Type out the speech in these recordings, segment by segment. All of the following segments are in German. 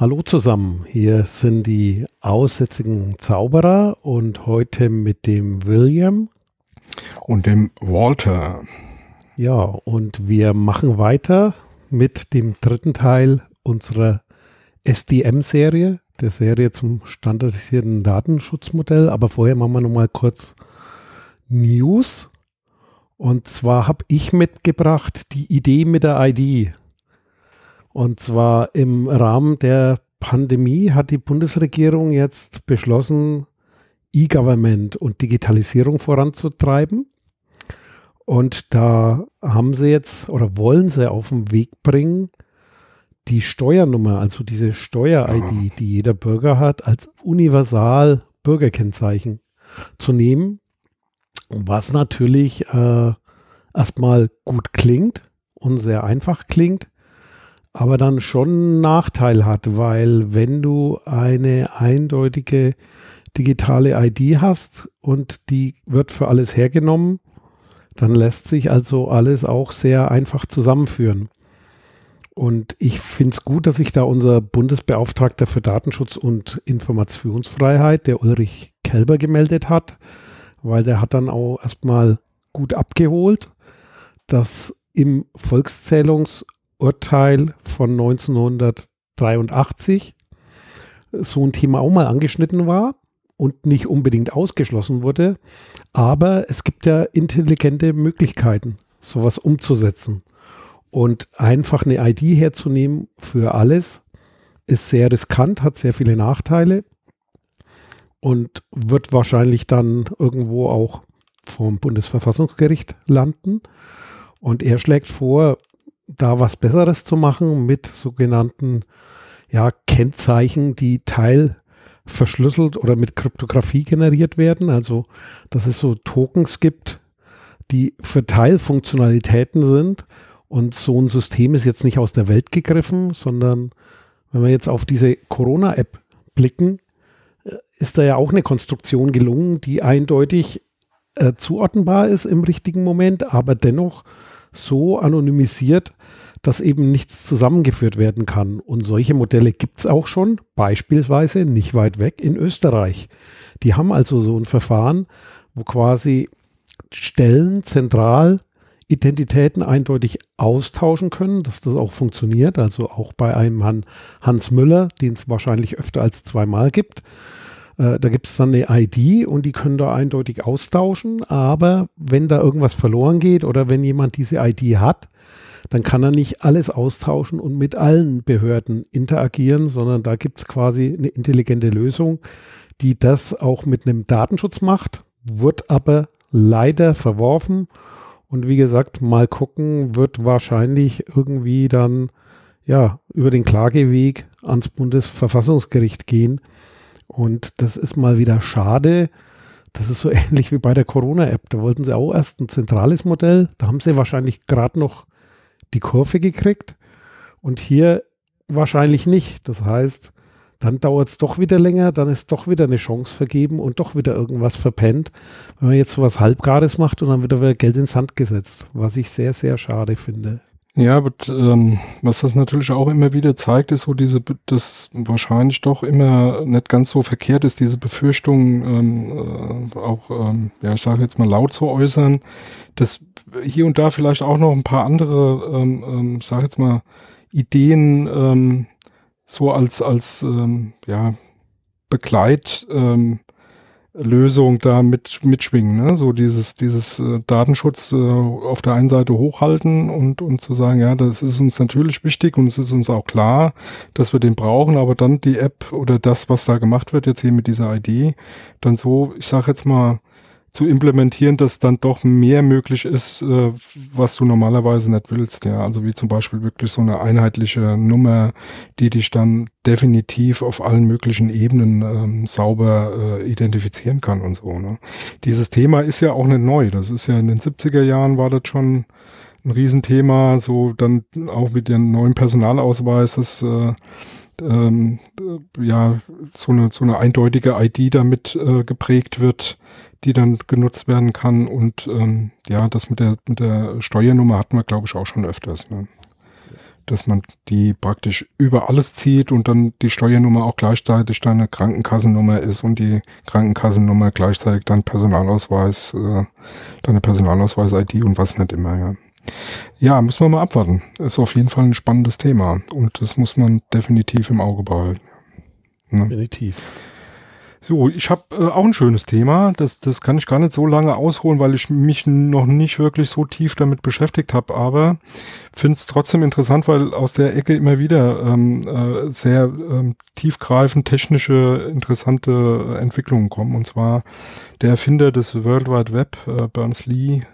Hallo zusammen, hier sind die aussätzigen Zauberer und heute mit dem William und dem Walter. Ja, und wir machen weiter mit dem dritten Teil unserer SDM-Serie, der Serie zum standardisierten Datenschutzmodell. Aber vorher machen wir nochmal kurz News. Und zwar habe ich mitgebracht die Idee mit der ID. Und zwar im Rahmen der Pandemie hat die Bundesregierung jetzt beschlossen, E-Government und Digitalisierung voranzutreiben. Und da haben sie jetzt oder wollen sie auf den Weg bringen, die Steuernummer, also diese Steuer-ID, die jeder Bürger hat, als universal Bürgerkennzeichen zu nehmen. Was natürlich äh, erstmal gut klingt und sehr einfach klingt aber dann schon einen Nachteil hat, weil wenn du eine eindeutige digitale ID hast und die wird für alles hergenommen, dann lässt sich also alles auch sehr einfach zusammenführen. Und ich finde es gut, dass sich da unser Bundesbeauftragter für Datenschutz und Informationsfreiheit, der Ulrich Kelber, gemeldet hat, weil der hat dann auch erstmal gut abgeholt, dass im Volkszählungs- Urteil von 1983 so ein Thema auch mal angeschnitten war und nicht unbedingt ausgeschlossen wurde. Aber es gibt ja intelligente Möglichkeiten, sowas umzusetzen. Und einfach eine ID herzunehmen für alles ist sehr riskant, hat sehr viele Nachteile und wird wahrscheinlich dann irgendwo auch vom Bundesverfassungsgericht landen. Und er schlägt vor, da was Besseres zu machen mit sogenannten ja, Kennzeichen, die teilverschlüsselt oder mit Kryptographie generiert werden. Also, dass es so Tokens gibt, die für Teilfunktionalitäten sind. Und so ein System ist jetzt nicht aus der Welt gegriffen, sondern wenn wir jetzt auf diese Corona-App blicken, äh, ist da ja auch eine Konstruktion gelungen, die eindeutig äh, zuordnenbar ist im richtigen Moment, aber dennoch so anonymisiert, dass eben nichts zusammengeführt werden kann. Und solche Modelle gibt es auch schon, beispielsweise nicht weit weg in Österreich. Die haben also so ein Verfahren, wo quasi Stellen zentral Identitäten eindeutig austauschen können, dass das auch funktioniert. Also auch bei einem Hans Müller, den es wahrscheinlich öfter als zweimal gibt. Äh, da gibt es dann eine ID und die können da eindeutig austauschen. Aber wenn da irgendwas verloren geht oder wenn jemand diese ID hat, dann kann er nicht alles austauschen und mit allen Behörden interagieren, sondern da gibt es quasi eine intelligente Lösung, die das auch mit einem Datenschutz macht, wird aber leider verworfen. Und wie gesagt, mal gucken, wird wahrscheinlich irgendwie dann ja über den Klageweg ans Bundesverfassungsgericht gehen. Und das ist mal wieder schade. Das ist so ähnlich wie bei der Corona-App. Da wollten sie auch erst ein zentrales Modell. Da haben sie wahrscheinlich gerade noch die Kurve gekriegt und hier wahrscheinlich nicht. Das heißt, dann dauert es doch wieder länger, dann ist doch wieder eine Chance vergeben und doch wieder irgendwas verpennt, wenn man jetzt so was Halbgares macht und dann wird wieder Geld ins Sand gesetzt, was ich sehr, sehr schade finde. Ja, aber ähm, was das natürlich auch immer wieder zeigt, ist so diese, dass wahrscheinlich doch immer nicht ganz so verkehrt ist, diese Befürchtung ähm, äh, auch, ähm, ja, ich sage jetzt mal laut zu äußern, dass hier und da vielleicht auch noch ein paar andere, ähm, ähm, sag jetzt mal, Ideen ähm, so als, als ähm, ja, Begleit, ähm, Lösung da mit, mitschwingen. Ne? So dieses, dieses äh, Datenschutz äh, auf der einen Seite hochhalten und, und zu sagen, ja, das ist uns natürlich wichtig und es ist uns auch klar, dass wir den brauchen, aber dann die App oder das, was da gemacht wird, jetzt hier mit dieser ID, dann so, ich sage jetzt mal, zu implementieren, dass dann doch mehr möglich ist, äh, was du normalerweise nicht willst. Ja, also wie zum Beispiel wirklich so eine einheitliche Nummer, die dich dann definitiv auf allen möglichen Ebenen ähm, sauber äh, identifizieren kann und so. Ne? Dieses Thema ist ja auch nicht neu. Das ist ja in den 70er Jahren war das schon ein Riesenthema. So dann auch mit dem neuen Personalausweis, das äh, ähm, ja so eine so eine eindeutige ID damit äh, geprägt wird die dann genutzt werden kann. Und ähm, ja, das mit der, mit der Steuernummer hatten wir, glaube ich, auch schon öfters. Ne? dass man die praktisch über alles zieht und dann die Steuernummer auch gleichzeitig deine Krankenkassennummer ist und die Krankenkassennummer gleichzeitig dein Personalausweis, äh, deine Personalausweis-ID und was nicht immer, ja. Ja, müssen wir mal abwarten. Ist auf jeden Fall ein spannendes Thema und das muss man definitiv im Auge behalten. Ne? Definitiv. So, ich habe äh, auch ein schönes Thema. Das, das kann ich gar nicht so lange ausholen, weil ich mich noch nicht wirklich so tief damit beschäftigt habe. Aber finde es trotzdem interessant, weil aus der Ecke immer wieder ähm, äh, sehr ähm, tiefgreifend technische, interessante Entwicklungen kommen. Und zwar der Erfinder des World Wide Web, äh, Berners-Lee,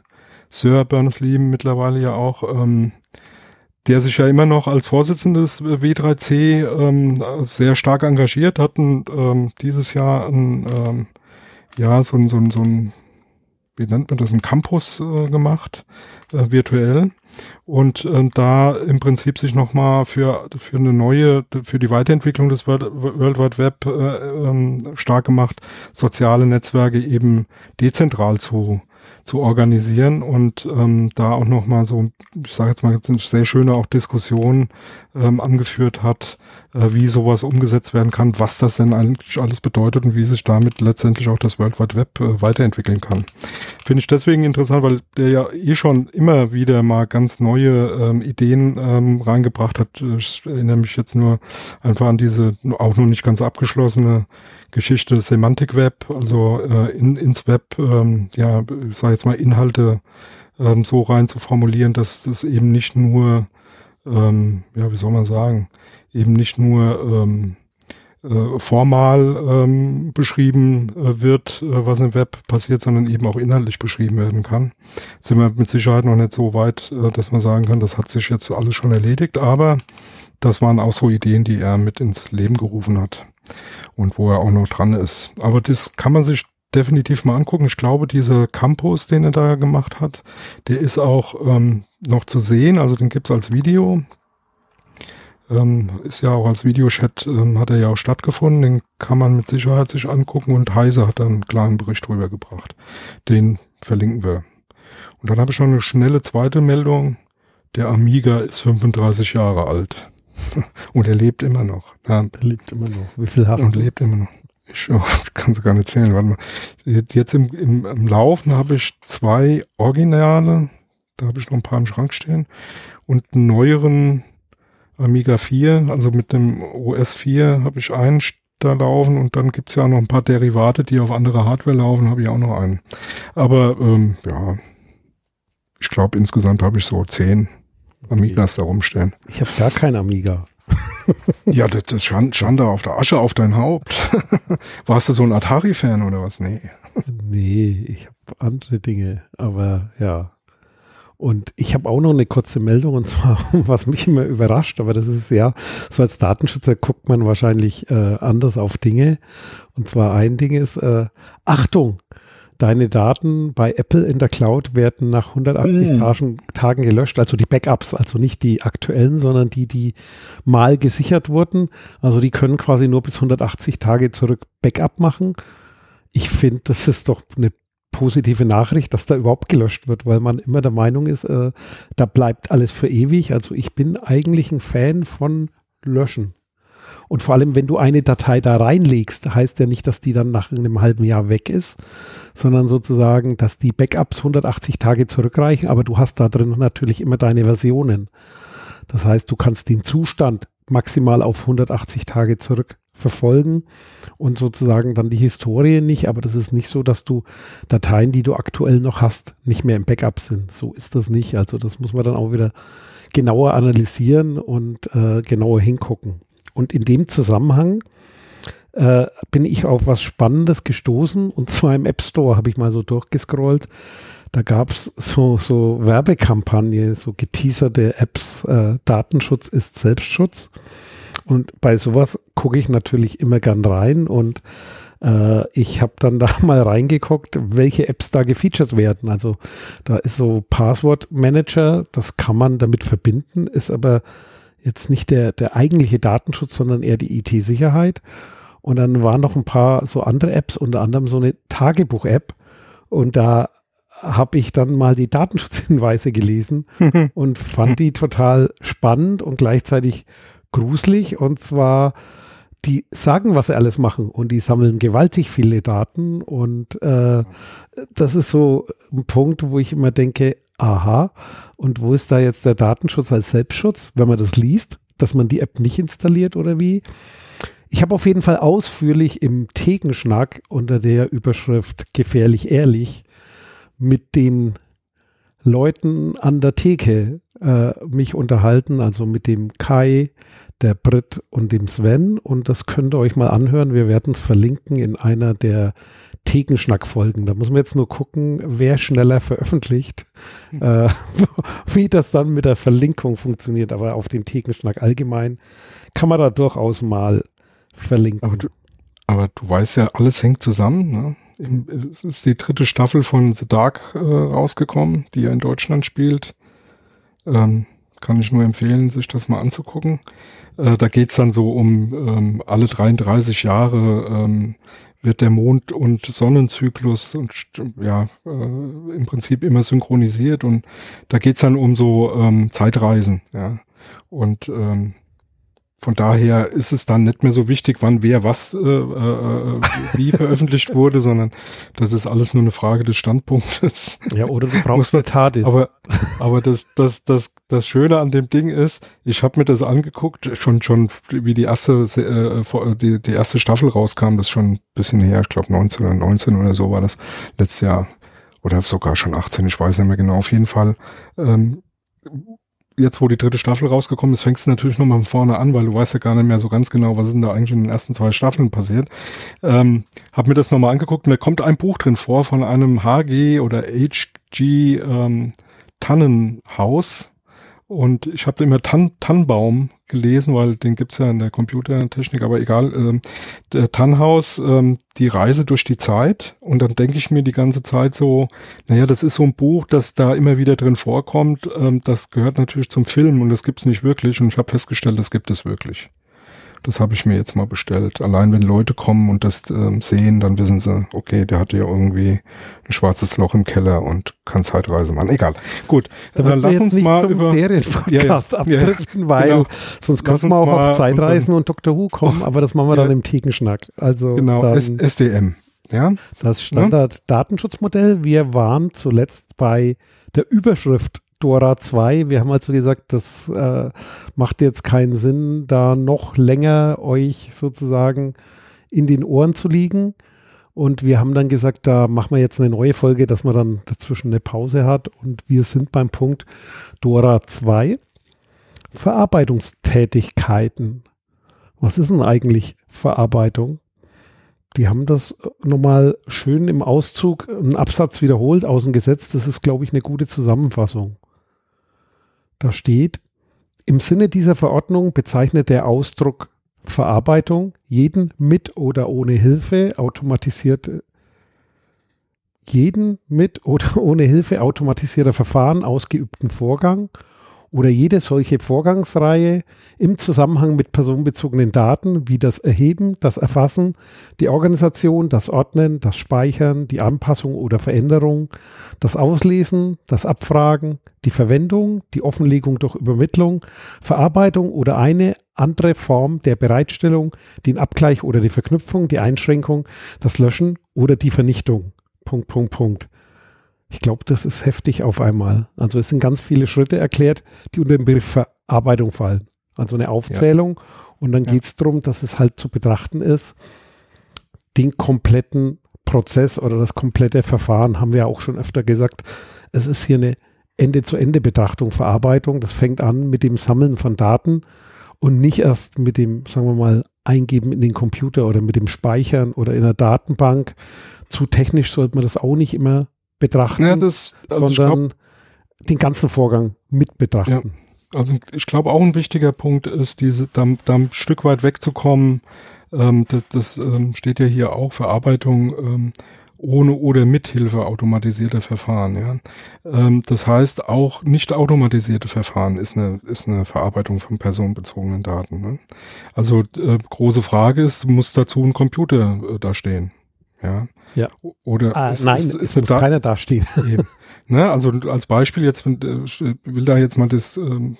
Sir Berners-Lee mittlerweile ja auch, ähm, der sich ja immer noch als Vorsitzender des W3C ähm, sehr stark engagiert, hat ähm, dieses Jahr ein, ähm, ja, so ein, so ein, so ein, wie nennt man das, ein Campus äh, gemacht, äh, virtuell. Und äh, da im Prinzip sich nochmal für, für eine neue, für die Weiterentwicklung des World, World Wide Web äh, ähm, stark gemacht, soziale Netzwerke eben dezentral zu zu organisieren und ähm, da auch nochmal so, ich sage jetzt mal, jetzt eine sehr schöne auch Diskussion ähm, angeführt hat, äh, wie sowas umgesetzt werden kann, was das denn eigentlich alles bedeutet und wie sich damit letztendlich auch das World Wide Web äh, weiterentwickeln kann. Finde ich deswegen interessant, weil der ja eh schon immer wieder mal ganz neue ähm, Ideen ähm, reingebracht hat. Ich erinnere mich jetzt nur einfach an diese auch noch nicht ganz abgeschlossene Geschichte Semantik Web, also äh, in, ins Web, ähm, ja, ich sage jetzt mal Inhalte ähm, so rein zu formulieren, dass das eben nicht nur, ähm, ja, wie soll man sagen, eben nicht nur ähm, äh, formal ähm, beschrieben äh, wird, äh, was im Web passiert, sondern eben auch inhaltlich beschrieben werden kann. Sind wir mit Sicherheit noch nicht so weit, äh, dass man sagen kann, das hat sich jetzt alles schon erledigt, aber das waren auch so Ideen, die er mit ins Leben gerufen hat und wo er auch noch dran ist. Aber das kann man sich definitiv mal angucken. Ich glaube, dieser Campus, den er da gemacht hat, der ist auch ähm, noch zu sehen. Also den gibt's als Video. Ähm, ist ja auch als Videochat, ähm, hat er ja auch stattgefunden. Den kann man mit Sicherheit sich angucken und Heise hat da einen kleinen Bericht drüber gebracht. Den verlinken wir. Und dann habe ich noch eine schnelle zweite Meldung. Der Amiga ist 35 Jahre alt. Und er lebt immer noch. Ja. Er lebt immer noch. Wie viel hast und du? Und lebt immer noch. Ich oh, kann es gar nicht zählen. Warte mal. Jetzt im, im, im Laufen habe ich zwei Originale. Da habe ich noch ein paar im Schrank stehen. Und einen neueren Amiga 4, also mit dem OS 4 habe ich einen da laufen und dann gibt es ja noch ein paar Derivate, die auf andere Hardware laufen, habe ich auch noch einen. Aber ähm, ja, ich glaube insgesamt habe ich so zehn Amigas da rumstehen. Ich habe gar kein Amiga. ja, das, das Schande auf der Asche auf dein Haupt. Warst du so ein Atari-Fan oder was? Nee. nee, ich habe andere Dinge, aber ja. Und ich habe auch noch eine kurze Meldung und zwar, was mich immer überrascht, aber das ist ja, so als Datenschützer guckt man wahrscheinlich äh, anders auf Dinge. Und zwar ein Ding ist, äh, Achtung, deine Daten bei Apple in der Cloud werden nach 180 mm. Tagen, Tagen, gelöscht, also die Backups, also nicht die aktuellen, sondern die, die mal gesichert wurden. Also die können quasi nur bis 180 Tage zurück Backup machen. Ich finde, das ist doch eine positive Nachricht, dass da überhaupt gelöscht wird, weil man immer der Meinung ist, äh, da bleibt alles für ewig. Also ich bin eigentlich ein Fan von Löschen. Und vor allem, wenn du eine Datei da reinlegst, heißt ja nicht, dass die dann nach einem halben Jahr weg ist, sondern sozusagen, dass die Backups 180 Tage zurückreichen, aber du hast da drin natürlich immer deine Versionen. Das heißt, du kannst den Zustand maximal auf 180 Tage zurück verfolgen und sozusagen dann die Historie nicht, aber das ist nicht so, dass du Dateien, die du aktuell noch hast, nicht mehr im Backup sind. So ist das nicht. Also das muss man dann auch wieder genauer analysieren und äh, genauer hingucken. Und in dem Zusammenhang äh, bin ich auf was Spannendes gestoßen. Und zwar im App Store habe ich mal so durchgescrollt. Da gab es so, so Werbekampagne, so geteaserte Apps. Äh, Datenschutz ist Selbstschutz. Und bei sowas gucke ich natürlich immer gern rein und äh, ich habe dann da mal reingeguckt, welche Apps da gefeatured werden. Also da ist so Passwort Manager, das kann man damit verbinden, ist aber jetzt nicht der, der eigentliche Datenschutz, sondern eher die IT-Sicherheit. Und dann waren noch ein paar so andere Apps, unter anderem so eine Tagebuch-App. Und da habe ich dann mal die Datenschutzhinweise gelesen und fand die total spannend und gleichzeitig gruselig. Und zwar, die sagen, was sie alles machen und die sammeln gewaltig viele Daten. Und äh, das ist so ein Punkt, wo ich immer denke, aha, und wo ist da jetzt der Datenschutz als Selbstschutz, wenn man das liest, dass man die App nicht installiert oder wie? Ich habe auf jeden Fall ausführlich im Thekenschnack unter der Überschrift Gefährlich ehrlich mit den Leuten an der Theke äh, mich unterhalten, also mit dem Kai, der Brit und dem Sven. Und das könnt ihr euch mal anhören. Wir werden es verlinken in einer der Thekenschnack-Folgen. Da muss man jetzt nur gucken, wer schneller veröffentlicht, hm. äh, wie das dann mit der Verlinkung funktioniert. Aber auf den Thekenschnack allgemein kann man da durchaus mal verlinken. Aber du, aber du weißt ja, alles hängt zusammen. Ne? es ist die dritte Staffel von The Dark äh, rausgekommen, die ja in Deutschland spielt. Ähm, kann ich nur empfehlen, sich das mal anzugucken. Äh, da geht's dann so um ähm, alle 33 Jahre ähm, wird der Mond- und Sonnenzyklus und ja äh, im Prinzip immer synchronisiert und da geht's dann um so ähm, Zeitreisen, ja. Und ähm, von daher ist es dann nicht mehr so wichtig, wann wer was äh, äh, wie veröffentlicht wurde, sondern das ist alles nur eine Frage des Standpunktes. Ja, oder du brauchst eine Tat. Aber, aber das, das, das, das Schöne an dem Ding ist, ich habe mir das angeguckt, schon, schon wie die erste, äh, die, die erste Staffel rauskam, das ist schon ein bisschen her, ich glaube 19 oder 19 oder so war das letztes Jahr. Oder sogar schon 18, ich weiß nicht mehr genau, auf jeden Fall. Ähm, jetzt, wo die dritte Staffel rausgekommen ist, fängst du natürlich nochmal von vorne an, weil du weißt ja gar nicht mehr so ganz genau, was ist denn da eigentlich in den ersten zwei Staffeln passiert. Ähm, hab mir das nochmal angeguckt und da kommt ein Buch drin vor von einem HG oder HG ähm, Tannenhaus. Und ich habe immer Tan Tannenbaum gelesen, weil den gibt's ja in der Computertechnik, aber egal. Ähm, der Tannhaus, ähm, die Reise durch die Zeit. Und dann denke ich mir die ganze Zeit so, naja, das ist so ein Buch, das da immer wieder drin vorkommt. Ähm, das gehört natürlich zum Film und das gibt's nicht wirklich. Und ich habe festgestellt, das gibt es wirklich. Das habe ich mir jetzt mal bestellt. Allein wenn Leute kommen und das ähm, sehen, dann wissen sie, okay, der hat ja irgendwie ein schwarzes Loch im Keller und kann Zeitreise machen. Egal. Gut, da dann lass uns mal zum über Serienpodcast ja, ja, abdriften, ja, weil genau. sonst könnten wir auch auf Zeitreisen und Dr. Who kommen, aber das machen wir dann im Thekenschnack. Also genau, SDM. Ja, das Standard-Datenschutzmodell. Wir waren zuletzt bei der Überschrift Dora 2. Wir haben also gesagt, das äh, macht jetzt keinen Sinn, da noch länger euch sozusagen in den Ohren zu liegen. Und wir haben dann gesagt, da machen wir jetzt eine neue Folge, dass man dann dazwischen eine Pause hat. Und wir sind beim Punkt Dora 2. Verarbeitungstätigkeiten. Was ist denn eigentlich Verarbeitung? Die haben das nochmal schön im Auszug einen Absatz wiederholt aus dem Gesetz. Das ist, glaube ich, eine gute Zusammenfassung. Da steht, im Sinne dieser Verordnung bezeichnet der Ausdruck Verarbeitung jeden mit oder ohne Hilfe automatisierte jeden mit oder ohne Hilfe automatisierter Verfahren ausgeübten Vorgang oder jede solche Vorgangsreihe im Zusammenhang mit personenbezogenen Daten wie das Erheben, das Erfassen, die Organisation, das Ordnen, das Speichern, die Anpassung oder Veränderung, das Auslesen, das Abfragen, die Verwendung, die Offenlegung durch Übermittlung, Verarbeitung oder eine andere Form der Bereitstellung, den Abgleich oder die Verknüpfung, die Einschränkung, das Löschen oder die Vernichtung. Punkt, Punkt, Punkt. Ich glaube, das ist heftig auf einmal. Also es sind ganz viele Schritte erklärt, die unter den Begriff Verarbeitung fallen. Also eine Aufzählung. Ja. Und dann ja. geht es darum, dass es halt zu betrachten ist, den kompletten Prozess oder das komplette Verfahren, haben wir ja auch schon öfter gesagt. Es ist hier eine Ende-zu-Ende-Betrachtung, Verarbeitung. Das fängt an mit dem Sammeln von Daten und nicht erst mit dem, sagen wir mal, Eingeben in den Computer oder mit dem Speichern oder in der Datenbank. Zu technisch sollte man das auch nicht immer betrachten, ja, das, also sondern glaub, den ganzen Vorgang mit betrachten. Ja, also ich glaube auch ein wichtiger Punkt ist, diese da, da ein Stück weit wegzukommen. Ähm, das, das ähm, steht ja hier auch Verarbeitung ähm, ohne oder mithilfe automatisierter Verfahren. Ja. Ähm, das heißt, auch nicht automatisierte Verfahren ist eine, ist eine Verarbeitung von personenbezogenen Daten. Ne? Also äh, große Frage ist, muss dazu ein Computer äh, da stehen? Ja. Ja. Oder ah, es, nein, es, es muss da, keiner dastehen. Eben. Ne, also als Beispiel jetzt, äh, will da jetzt mal das ähm,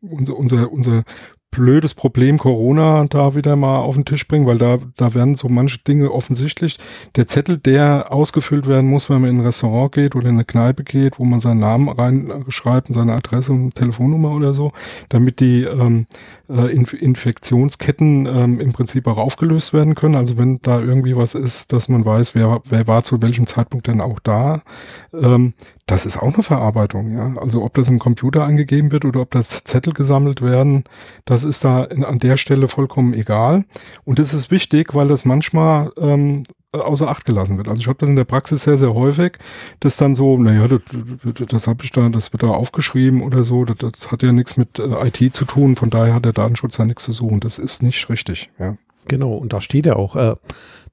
unser, unser, unser blödes Problem Corona da wieder mal auf den Tisch bringen, weil da, da werden so manche Dinge offensichtlich. Der Zettel, der ausgefüllt werden muss, wenn man in ein Restaurant geht oder in eine Kneipe geht, wo man seinen Namen reinschreibt und seine Adresse und Telefonnummer oder so, damit die ähm, äh, Inf Infektionsketten ähm, im Prinzip auch aufgelöst werden können. Also wenn da irgendwie was ist, dass man weiß, wer, wer war zu welchem Zeitpunkt denn auch da, ähm, das ist auch eine Verarbeitung, ja. Also ob das im Computer eingegeben wird oder ob das Zettel gesammelt werden, das ist da in, an der Stelle vollkommen egal. Und das ist wichtig, weil das manchmal ähm, außer Acht gelassen wird. Also ich habe das in der Praxis sehr, sehr häufig, dass dann so, naja, das, das habe ich da, das wird da aufgeschrieben oder so, das, das hat ja nichts mit äh, IT zu tun, von daher hat der Datenschutz ja nichts zu suchen. Das ist nicht richtig, ja. Genau, und da steht ja auch, äh,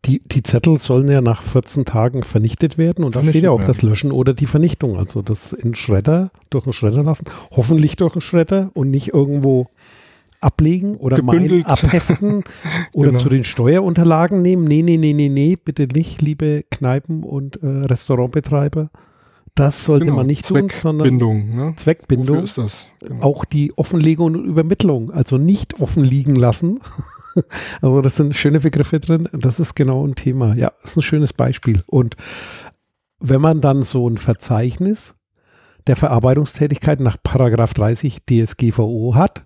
die, die Zettel sollen ja nach 14 Tagen vernichtet werden und da steht ja auch werden. das Löschen oder die Vernichtung. Also das in Schredder, durch einen Schredder lassen, hoffentlich durch einen Schredder und nicht irgendwo ablegen oder mal abheften oder genau. zu den Steuerunterlagen nehmen. Nee, nee, nee, nee, nee, bitte nicht, liebe Kneipen und äh, Restaurantbetreiber. Das sollte genau. man nicht tun, sondern Zweckbindung. Ne? Zweckbindung. Wofür ist das? Genau. Auch die Offenlegung und Übermittlung, also nicht offen liegen lassen, also das sind schöne Begriffe drin. Das ist genau ein Thema. Ja, das ist ein schönes Beispiel. Und wenn man dann so ein Verzeichnis der Verarbeitungstätigkeit nach Paragraph 30 DSGVO hat,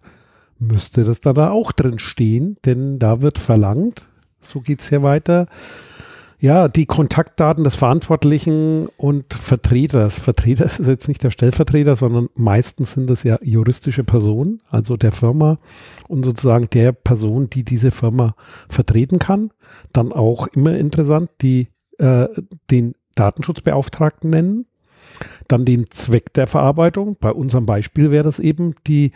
müsste das da, da auch drin stehen, denn da wird verlangt, so geht es hier weiter, ja, die Kontaktdaten des Verantwortlichen und Vertreters. Vertreter ist jetzt nicht der Stellvertreter, sondern meistens sind das ja juristische Personen, also der Firma und sozusagen der Person, die diese Firma vertreten kann. Dann auch immer interessant, die äh, den Datenschutzbeauftragten nennen. Dann den Zweck der Verarbeitung. Bei unserem Beispiel wäre das eben die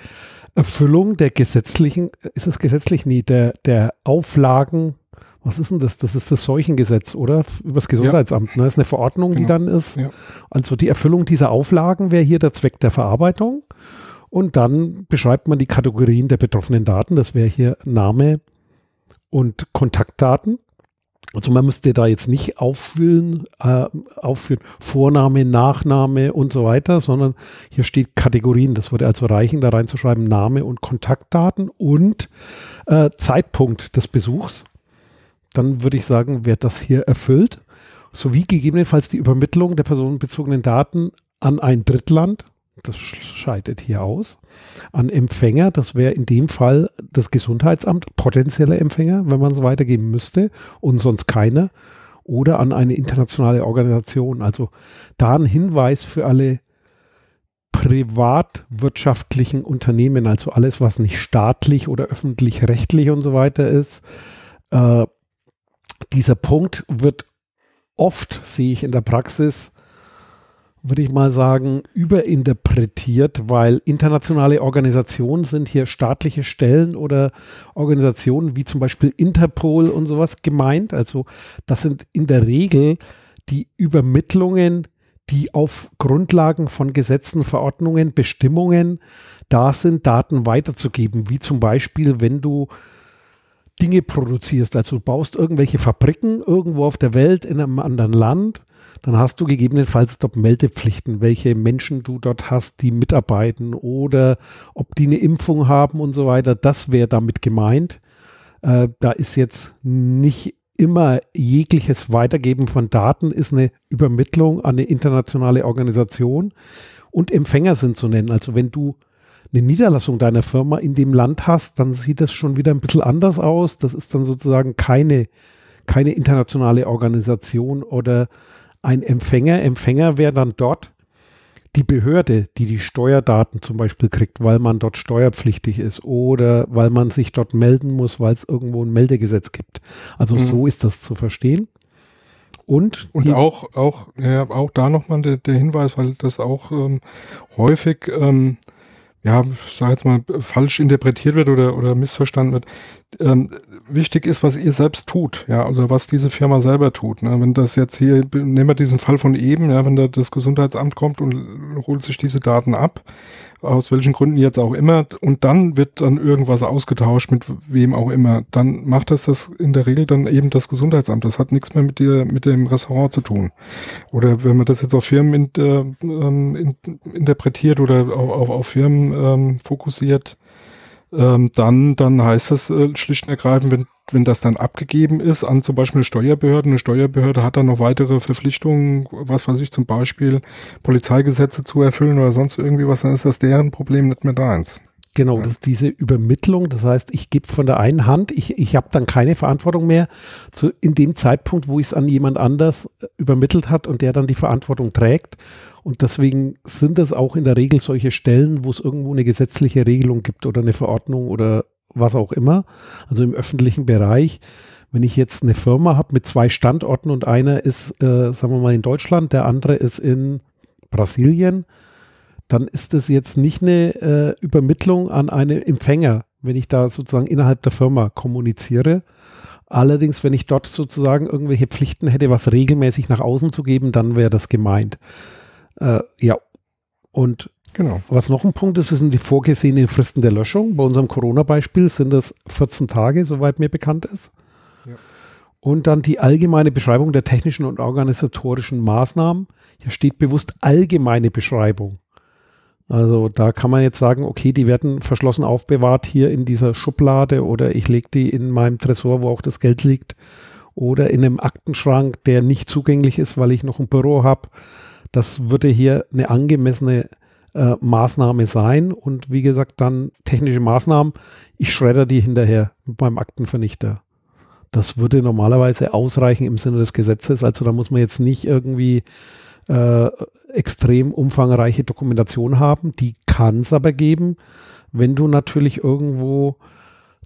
Erfüllung der gesetzlichen, ist es gesetzlich? Nee, der, der Auflagen was ist denn das? Das ist das Seuchengesetz, oder? Übers Gesundheitsamt. Ne? Das ist eine Verordnung, genau. die dann ist. Ja. Also die Erfüllung dieser Auflagen wäre hier der Zweck der Verarbeitung. Und dann beschreibt man die Kategorien der betroffenen Daten. Das wäre hier Name und Kontaktdaten. Also man müsste da jetzt nicht auffüllen, äh, aufführen Vorname, Nachname und so weiter, sondern hier steht Kategorien. Das würde also reichen, da reinzuschreiben Name und Kontaktdaten und äh, Zeitpunkt des Besuchs. Dann würde ich sagen, wird das hier erfüllt, sowie gegebenenfalls die Übermittlung der personenbezogenen Daten an ein Drittland, das scheidet hier aus, an Empfänger, das wäre in dem Fall das Gesundheitsamt, potenzieller Empfänger, wenn man es weitergeben müsste und sonst keiner, oder an eine internationale Organisation. Also da ein Hinweis für alle privatwirtschaftlichen Unternehmen, also alles, was nicht staatlich oder öffentlich-rechtlich und so weiter ist, äh, dieser Punkt wird oft, sehe ich in der Praxis, würde ich mal sagen, überinterpretiert, weil internationale Organisationen sind hier staatliche Stellen oder Organisationen wie zum Beispiel Interpol und sowas gemeint. Also das sind in der Regel die Übermittlungen, die auf Grundlagen von Gesetzen, Verordnungen, Bestimmungen da sind, Daten weiterzugeben. Wie zum Beispiel, wenn du Dinge produzierst, also du baust irgendwelche Fabriken irgendwo auf der Welt in einem anderen Land, dann hast du gegebenenfalls dort Meldepflichten, welche Menschen du dort hast, die mitarbeiten oder ob die eine Impfung haben und so weiter. Das wäre damit gemeint. Äh, da ist jetzt nicht immer jegliches Weitergeben von Daten, ist eine Übermittlung an eine internationale Organisation und Empfänger sind zu nennen. Also wenn du eine Niederlassung deiner Firma in dem Land hast, dann sieht das schon wieder ein bisschen anders aus. Das ist dann sozusagen keine, keine internationale Organisation oder ein Empfänger. Empfänger wäre dann dort die Behörde, die die Steuerdaten zum Beispiel kriegt, weil man dort steuerpflichtig ist oder weil man sich dort melden muss, weil es irgendwo ein Meldegesetz gibt. Also mhm. so ist das zu verstehen. Und, und auch, auch, ja, auch da nochmal der, der Hinweis, weil das auch ähm, häufig ähm, ja, sage jetzt mal, falsch interpretiert wird oder, oder missverstanden wird. Ähm, wichtig ist, was ihr selbst tut, ja, oder was diese Firma selber tut. Ne? Wenn das jetzt hier, nehmen wir diesen Fall von eben, ja, wenn da das Gesundheitsamt kommt und holt sich diese Daten ab, aus welchen Gründen jetzt auch immer, und dann wird dann irgendwas ausgetauscht mit wem auch immer, dann macht das das in der Regel dann eben das Gesundheitsamt. Das hat nichts mehr mit dir, mit dem Restaurant zu tun. Oder wenn man das jetzt auf Firmen in, äh, in, interpretiert oder auf, auf, auf Firmen ähm, fokussiert, ähm, dann, dann heißt das äh, schlicht und ergreifend, wenn, wenn das dann abgegeben ist an zum Beispiel eine Steuerbehörde, eine Steuerbehörde hat dann noch weitere Verpflichtungen, was weiß ich, zum Beispiel Polizeigesetze zu erfüllen oder sonst irgendwie was, dann ist das deren Problem nicht mehr deins. Genau, das ist diese Übermittlung. Das heißt, ich gebe von der einen Hand, ich, ich habe dann keine Verantwortung mehr zu, in dem Zeitpunkt, wo ich es an jemand anders äh, übermittelt hat und der dann die Verantwortung trägt. Und deswegen sind es auch in der Regel solche Stellen, wo es irgendwo eine gesetzliche Regelung gibt oder eine Verordnung oder was auch immer. Also im öffentlichen Bereich. Wenn ich jetzt eine Firma habe mit zwei Standorten und einer ist, äh, sagen wir mal, in Deutschland, der andere ist in Brasilien, dann ist es jetzt nicht eine äh, Übermittlung an einen Empfänger, wenn ich da sozusagen innerhalb der Firma kommuniziere. Allerdings, wenn ich dort sozusagen irgendwelche Pflichten hätte, was regelmäßig nach außen zu geben, dann wäre das gemeint. Äh, ja. Und genau. was noch ein Punkt ist, sind die vorgesehenen Fristen der Löschung. Bei unserem Corona-Beispiel sind das 14 Tage, soweit mir bekannt ist. Ja. Und dann die allgemeine Beschreibung der technischen und organisatorischen Maßnahmen. Hier steht bewusst allgemeine Beschreibung. Also da kann man jetzt sagen, okay, die werden verschlossen aufbewahrt hier in dieser Schublade oder ich lege die in meinem Tresor, wo auch das Geld liegt oder in einem Aktenschrank, der nicht zugänglich ist, weil ich noch ein Büro habe. Das würde hier eine angemessene äh, Maßnahme sein. Und wie gesagt, dann technische Maßnahmen. Ich schredder die hinterher mit meinem Aktenvernichter. Das würde normalerweise ausreichen im Sinne des Gesetzes. Also da muss man jetzt nicht irgendwie äh, extrem umfangreiche Dokumentation haben. Die kann es aber geben, wenn du natürlich irgendwo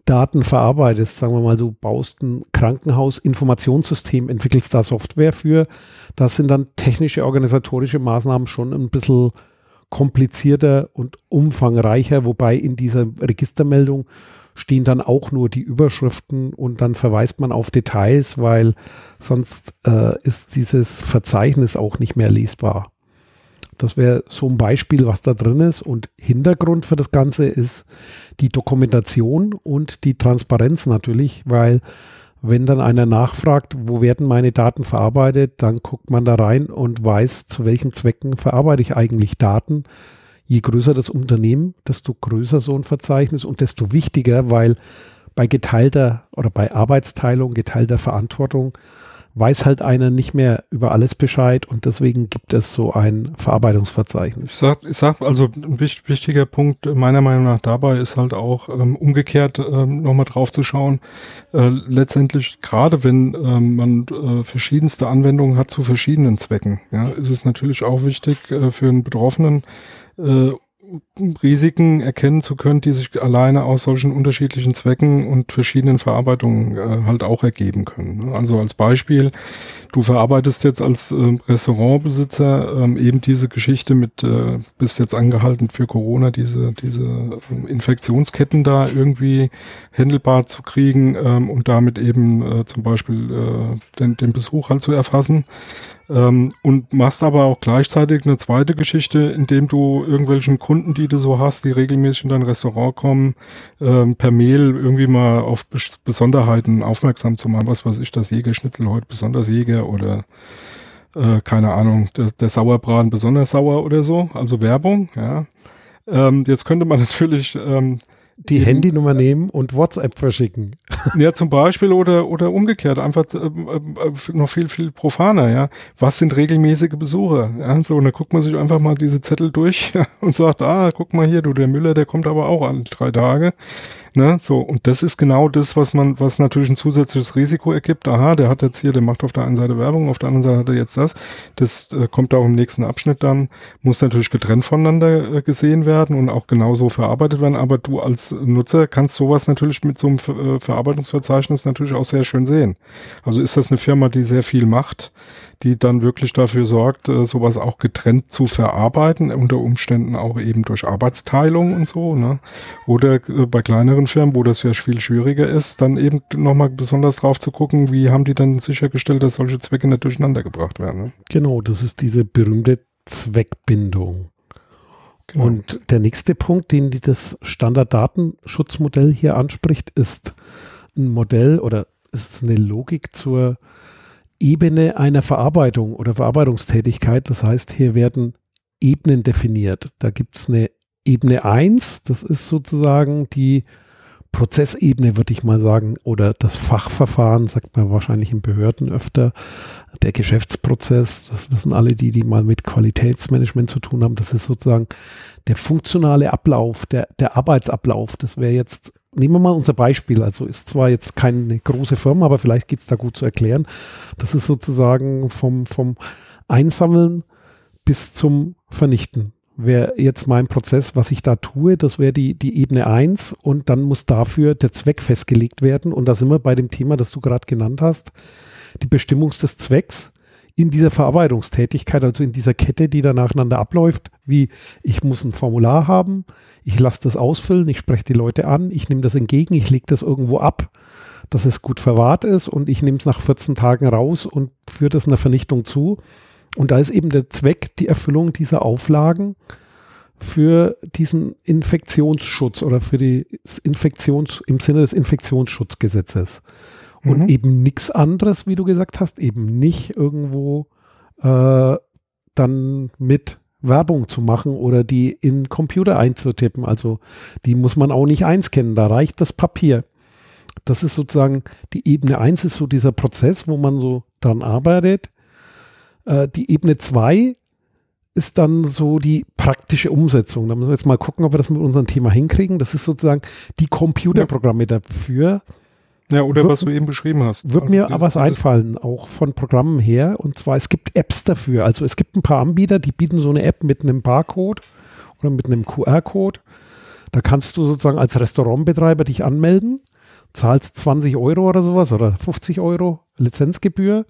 Daten verarbeitest. Sagen wir mal, du baust ein Krankenhausinformationssystem, entwickelst da Software für. Das sind dann technische, organisatorische Maßnahmen schon ein bisschen komplizierter und umfangreicher, wobei in dieser Registermeldung stehen dann auch nur die Überschriften und dann verweist man auf Details, weil sonst äh, ist dieses Verzeichnis auch nicht mehr lesbar. Das wäre so ein Beispiel, was da drin ist. Und Hintergrund für das Ganze ist die Dokumentation und die Transparenz natürlich, weil wenn dann einer nachfragt, wo werden meine Daten verarbeitet, dann guckt man da rein und weiß, zu welchen Zwecken verarbeite ich eigentlich Daten. Je größer das Unternehmen, desto größer so ein Verzeichnis und desto wichtiger, weil bei geteilter oder bei Arbeitsteilung, geteilter Verantwortung weiß halt einer nicht mehr über alles Bescheid und deswegen gibt es so ein Verarbeitungsverzeichnis. Ich sag, ich sag also ein wichtiger Punkt meiner Meinung nach dabei ist halt auch ähm, umgekehrt ähm, nochmal drauf zu schauen. Äh, letztendlich gerade wenn ähm, man äh, verschiedenste Anwendungen hat zu verschiedenen Zwecken, ja, ist es natürlich auch wichtig äh, für einen Betroffenen äh, Risiken erkennen zu können, die sich alleine aus solchen unterschiedlichen Zwecken und verschiedenen Verarbeitungen äh, halt auch ergeben können. Ne? Also als Beispiel, du verarbeitest jetzt als äh, Restaurantbesitzer ähm, eben diese Geschichte mit, äh, bist jetzt angehalten für Corona, diese, diese äh, Infektionsketten da irgendwie händelbar zu kriegen ähm, und damit eben äh, zum Beispiel äh, den, den Besuch halt zu erfassen. Ähm, und machst aber auch gleichzeitig eine zweite Geschichte, indem du irgendwelchen Kunden, die du so hast, die regelmäßig in dein Restaurant kommen, ähm, per Mail irgendwie mal auf Bes Besonderheiten aufmerksam zu machen. Was weiß ich, das Jägerschnitzel heute besonders Jäger oder äh, keine Ahnung, der, der Sauerbraten besonders sauer oder so. Also Werbung, ja. Ähm, jetzt könnte man natürlich ähm, die Handynummer nehmen und WhatsApp verschicken. Ja, zum Beispiel oder, oder umgekehrt, einfach äh, äh, noch viel, viel profaner, ja. Was sind regelmäßige Besucher? Ja, so, und dann guckt man sich einfach mal diese Zettel durch ja, und sagt, ah, guck mal hier, du, der Müller, der kommt aber auch alle drei Tage. Ne, so, und das ist genau das, was man, was natürlich ein zusätzliches Risiko ergibt. Aha, der hat jetzt hier, der macht auf der einen Seite Werbung, auf der anderen Seite hat er jetzt das. Das äh, kommt auch im nächsten Abschnitt dann, muss natürlich getrennt voneinander äh, gesehen werden und auch genauso verarbeitet werden. Aber du als Nutzer kannst sowas natürlich mit so einem Ver äh, Verarbeitungsverzeichnis natürlich auch sehr schön sehen. Also ist das eine Firma, die sehr viel macht, die dann wirklich dafür sorgt, äh, sowas auch getrennt zu verarbeiten, unter Umständen auch eben durch Arbeitsteilung und so, ne? Oder äh, bei kleineren Firmen, wo das ja viel schwieriger ist, dann eben nochmal besonders drauf zu gucken, wie haben die dann sichergestellt, dass solche Zwecke nicht durcheinander gebracht werden. Ne? Genau, das ist diese berühmte Zweckbindung. Genau. Und der nächste Punkt, den das Standarddatenschutzmodell hier anspricht, ist ein Modell oder ist eine Logik zur Ebene einer Verarbeitung oder Verarbeitungstätigkeit. Das heißt, hier werden Ebenen definiert. Da gibt es eine Ebene 1, das ist sozusagen die Prozessebene, würde ich mal sagen, oder das Fachverfahren, sagt man wahrscheinlich in Behörden öfter, der Geschäftsprozess, das wissen alle die, die mal mit Qualitätsmanagement zu tun haben, das ist sozusagen der funktionale Ablauf, der, der Arbeitsablauf. Das wäre jetzt, nehmen wir mal unser Beispiel, also ist zwar jetzt keine große Firma, aber vielleicht geht es da gut zu erklären. Das ist sozusagen vom, vom Einsammeln bis zum Vernichten wäre jetzt mein Prozess, was ich da tue, das wäre die, die Ebene 1 und dann muss dafür der Zweck festgelegt werden. Und da sind wir bei dem Thema, das du gerade genannt hast, die Bestimmung des Zwecks in dieser Verarbeitungstätigkeit, also in dieser Kette, die da nacheinander abläuft, wie ich muss ein Formular haben, ich lasse das ausfüllen, ich spreche die Leute an, ich nehme das entgegen, ich lege das irgendwo ab, dass es gut verwahrt ist und ich nehme es nach 14 Tagen raus und führe das einer Vernichtung zu. Und da ist eben der Zweck die Erfüllung dieser Auflagen für diesen Infektionsschutz oder für die Infektions, im Sinne des Infektionsschutzgesetzes. Und mhm. eben nichts anderes, wie du gesagt hast, eben nicht irgendwo äh, dann mit Werbung zu machen oder die in Computer einzutippen. Also die muss man auch nicht einscannen, da reicht das Papier. Das ist sozusagen die Ebene 1 ist so dieser Prozess, wo man so dran arbeitet. Äh, die Ebene 2 ist dann so die praktische Umsetzung. Da müssen wir jetzt mal gucken, ob wir das mit unserem Thema hinkriegen. Das ist sozusagen die Computerprogramme dafür. Ja, oder wird, was du eben beschrieben hast. Wird also mir aber was einfallen, auch von Programmen her. Und zwar, es gibt Apps dafür. Also es gibt ein paar Anbieter, die bieten so eine App mit einem Barcode oder mit einem QR-Code. Da kannst du sozusagen als Restaurantbetreiber dich anmelden, zahlst 20 Euro oder sowas oder 50 Euro Lizenzgebühr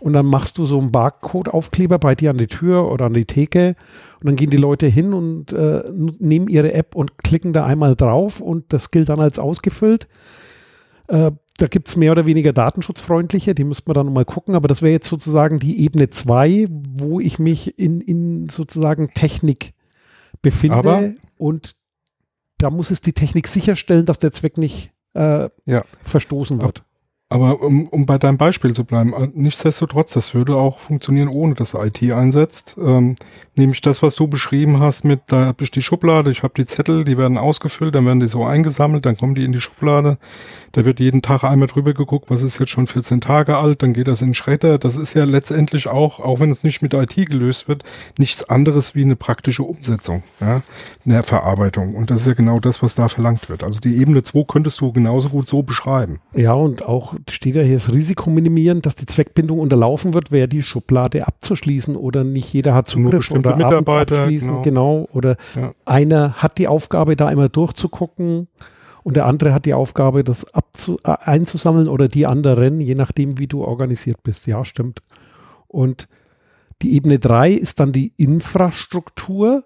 und dann machst du so einen Barcode-Aufkleber bei dir an die Tür oder an die Theke und dann gehen die Leute hin und äh, nehmen ihre App und klicken da einmal drauf und das gilt dann als ausgefüllt. Äh, da gibt es mehr oder weniger datenschutzfreundliche, die müsste man dann mal gucken, aber das wäre jetzt sozusagen die Ebene 2, wo ich mich in, in sozusagen Technik befinde aber und da muss es die Technik sicherstellen, dass der Zweck nicht äh, ja. verstoßen wird. Aber um, um bei deinem Beispiel zu bleiben, äh, nichtsdestotrotz, das würde auch funktionieren, ohne dass IT einsetzt. Ähm, nämlich das, was du beschrieben hast mit, da habe ich die Schublade, ich habe die Zettel, die werden ausgefüllt, dann werden die so eingesammelt, dann kommen die in die Schublade. Da wird jeden Tag einmal drüber geguckt, was ist jetzt schon 14 Tage alt, dann geht das in Schredder. Das ist ja letztendlich auch, auch wenn es nicht mit IT gelöst wird, nichts anderes wie eine praktische Umsetzung, ja, eine Verarbeitung. Und das ist ja genau das, was da verlangt wird. Also die Ebene 2 könntest du genauso gut so beschreiben. Ja, und auch steht ja hier das Risiko minimieren, dass die Zweckbindung unterlaufen wird, wäre die Schublade abzuschließen oder nicht jeder hat Zugriff oder Mitarbeiter abschließen, genau. genau. Oder ja. einer hat die Aufgabe, da immer durchzugucken und der andere hat die Aufgabe, das abzu äh, einzusammeln oder die anderen, je nachdem, wie du organisiert bist. Ja, stimmt. Und die Ebene 3 ist dann die Infrastruktur.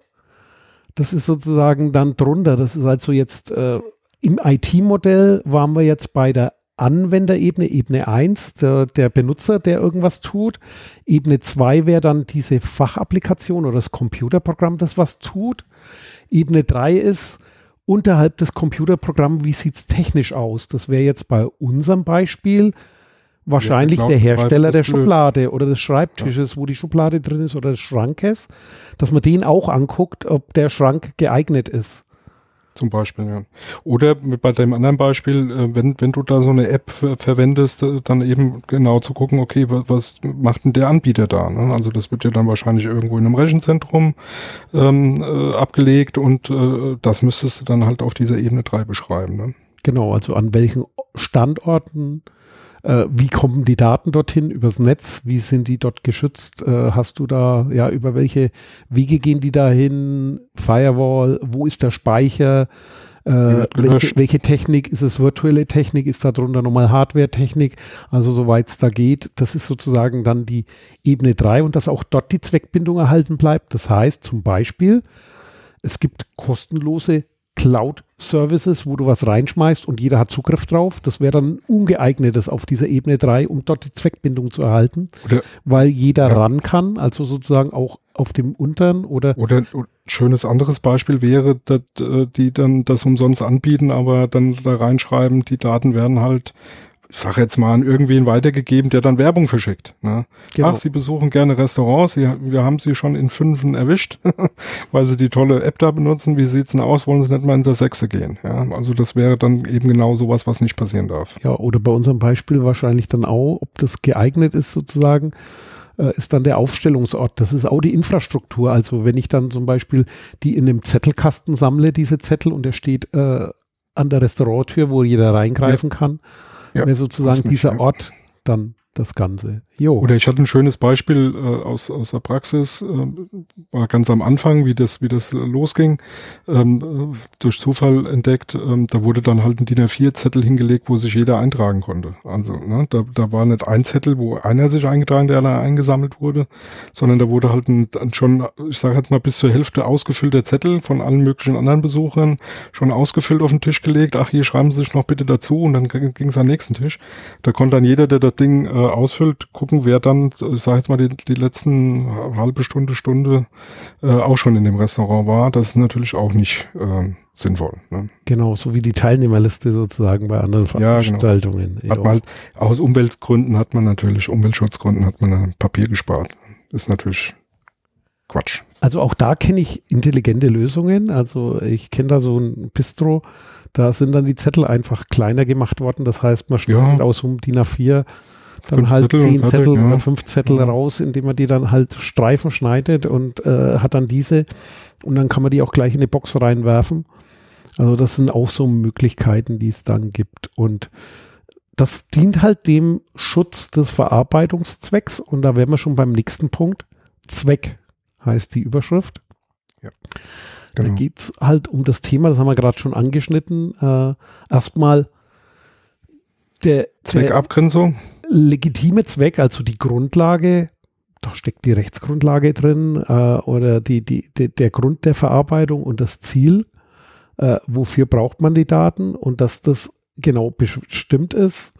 Das ist sozusagen dann drunter. Das ist also jetzt äh, im IT-Modell waren wir jetzt bei der Anwenderebene, Ebene 1, der, der, Benutzer, der irgendwas tut. Ebene 2 wäre dann diese Fachapplikation oder das Computerprogramm, das was tut. Ebene 3 ist unterhalb des Computerprogramms, wie sieht es technisch aus? Das wäre jetzt bei unserem Beispiel wahrscheinlich ja, der Hersteller der Schublade oder des Schreibtisches, ja. wo die Schublade drin ist oder des Schrankes, dass man den auch anguckt, ob der Schrank geeignet ist. Zum Beispiel, ja. Oder bei dem anderen Beispiel, äh, wenn, wenn du da so eine App verwendest, äh, dann eben genau zu gucken, okay, was, macht denn der Anbieter da? Ne? Also das wird ja dann wahrscheinlich irgendwo in einem Rechenzentrum ähm, äh, abgelegt und äh, das müsstest du dann halt auf dieser Ebene 3 beschreiben. Ne? Genau, also an welchen Standorten äh, wie kommen die Daten dorthin übers Netz? Wie sind die dort geschützt? Äh, hast du da, ja, über welche Wege gehen die dahin? Firewall, wo ist der Speicher? Äh, welche, welche, Technik ist es? Virtuelle Technik? Ist da drunter nochmal Hardware-Technik? Also soweit es da geht, das ist sozusagen dann die Ebene 3 und dass auch dort die Zweckbindung erhalten bleibt. Das heißt zum Beispiel, es gibt kostenlose Cloud-Services, wo du was reinschmeißt und jeder hat Zugriff drauf. Das wäre dann ungeeignetes auf dieser Ebene 3, um dort die Zweckbindung zu erhalten, oder, weil jeder ja. ran kann, also sozusagen auch auf dem unteren oder. Oder ein schönes anderes Beispiel wäre, dass äh, die dann das umsonst anbieten, aber dann da reinschreiben, die Daten werden halt ich sage jetzt mal, an irgendwen weitergegeben, der dann Werbung verschickt. Ne? Genau. Ach, Sie besuchen gerne Restaurants, Sie, wir haben Sie schon in Fünfen erwischt, weil Sie die tolle App da benutzen. Wie sieht's denn aus? Wollen Sie nicht mal in der Sechse gehen? Ja, also das wäre dann eben genau sowas, was nicht passieren darf. Ja, oder bei unserem Beispiel wahrscheinlich dann auch, ob das geeignet ist sozusagen, äh, ist dann der Aufstellungsort. Das ist auch die Infrastruktur. Also wenn ich dann zum Beispiel die in einem Zettelkasten sammle, diese Zettel, und der steht äh, an der Restauranttür, wo jeder reingreifen ja. kann, ja, wäre sozusagen dieser Ort dann das Ganze. Jo. Oder ich hatte ein schönes Beispiel äh, aus, aus der Praxis, äh, war ganz am Anfang, wie das, wie das losging, ähm, durch Zufall entdeckt, ähm, da wurde dann halt ein DIN A4-Zettel hingelegt, wo sich jeder eintragen konnte. Also ne, da, da war nicht ein Zettel, wo einer sich eingetragen, der allein eingesammelt wurde, sondern da wurde halt ein schon, ich sage jetzt mal, bis zur Hälfte ausgefüllter Zettel von allen möglichen anderen Besuchern schon ausgefüllt auf den Tisch gelegt. Ach, hier schreiben Sie sich noch bitte dazu und dann ging es am nächsten Tisch. Da konnte dann jeder, der das Ding äh, ausfüllt, gucken, wer dann, ich sage jetzt mal, die, die letzten halbe Stunde, Stunde äh, auch schon in dem Restaurant war. Das ist natürlich auch nicht äh, sinnvoll. Ne? Genau, so wie die Teilnehmerliste sozusagen bei anderen Veranstaltungen. Ja, genau. Hat man halt, aus Umweltgründen hat man natürlich, Umweltschutzgründen hat man Papier gespart. Ist natürlich Quatsch. Also auch da kenne ich intelligente Lösungen. Also ich kenne da so ein Bistro, da sind dann die Zettel einfach kleiner gemacht worden. Das heißt, man schneidet ja. aus um DIN A4 dann fünf halt Zettel zehn Zettel ja. oder fünf Zettel ja. raus, indem man die dann halt Streifen schneidet und äh, hat dann diese und dann kann man die auch gleich in eine Box reinwerfen. Also das sind auch so Möglichkeiten, die es dann gibt und das dient halt dem Schutz des Verarbeitungszwecks und da wären wir schon beim nächsten Punkt. Zweck heißt die Überschrift. Ja. Genau. Da geht es halt um das Thema, das haben wir gerade schon angeschnitten. Äh, erstmal der Zweckabgrenzung legitime Zweck, also die Grundlage, da steckt die Rechtsgrundlage drin äh, oder die, die, die, der Grund der Verarbeitung und das Ziel, äh, wofür braucht man die Daten und dass das genau bestimmt ist.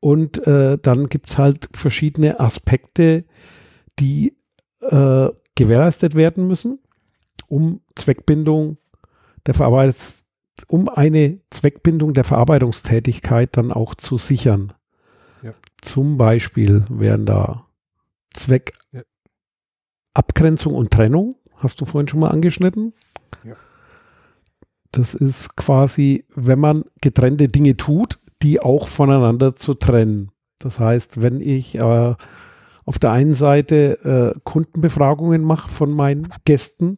Und äh, dann gibt es halt verschiedene Aspekte, die äh, gewährleistet werden müssen, um Zweckbindung der Verarbeitungs um eine Zweckbindung der Verarbeitungstätigkeit dann auch zu sichern. Ja. Zum Beispiel wären da Zweckabgrenzung ja. und Trennung, hast du vorhin schon mal angeschnitten. Ja. Das ist quasi, wenn man getrennte Dinge tut, die auch voneinander zu trennen. Das heißt, wenn ich äh, auf der einen Seite äh, Kundenbefragungen mache von meinen Gästen,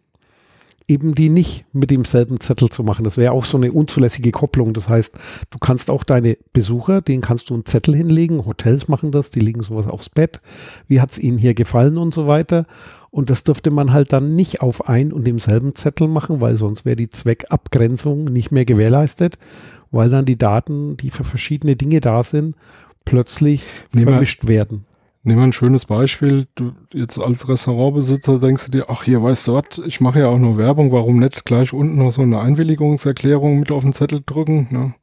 eben die nicht mit demselben Zettel zu machen. Das wäre auch so eine unzulässige Kopplung. Das heißt, du kannst auch deine Besucher, denen kannst du einen Zettel hinlegen. Hotels machen das, die legen sowas aufs Bett. Wie hat es ihnen hier gefallen und so weiter. Und das dürfte man halt dann nicht auf ein und demselben Zettel machen, weil sonst wäre die Zweckabgrenzung nicht mehr gewährleistet, weil dann die Daten, die für verschiedene Dinge da sind, plötzlich Nehmen vermischt werden. Nehmen wir ein schönes Beispiel. Du jetzt als Restaurantbesitzer denkst du dir, ach hier, weißt du was, ich mache ja auch nur Werbung, warum nicht gleich unten noch so eine Einwilligungserklärung mit auf den Zettel drücken? Ne?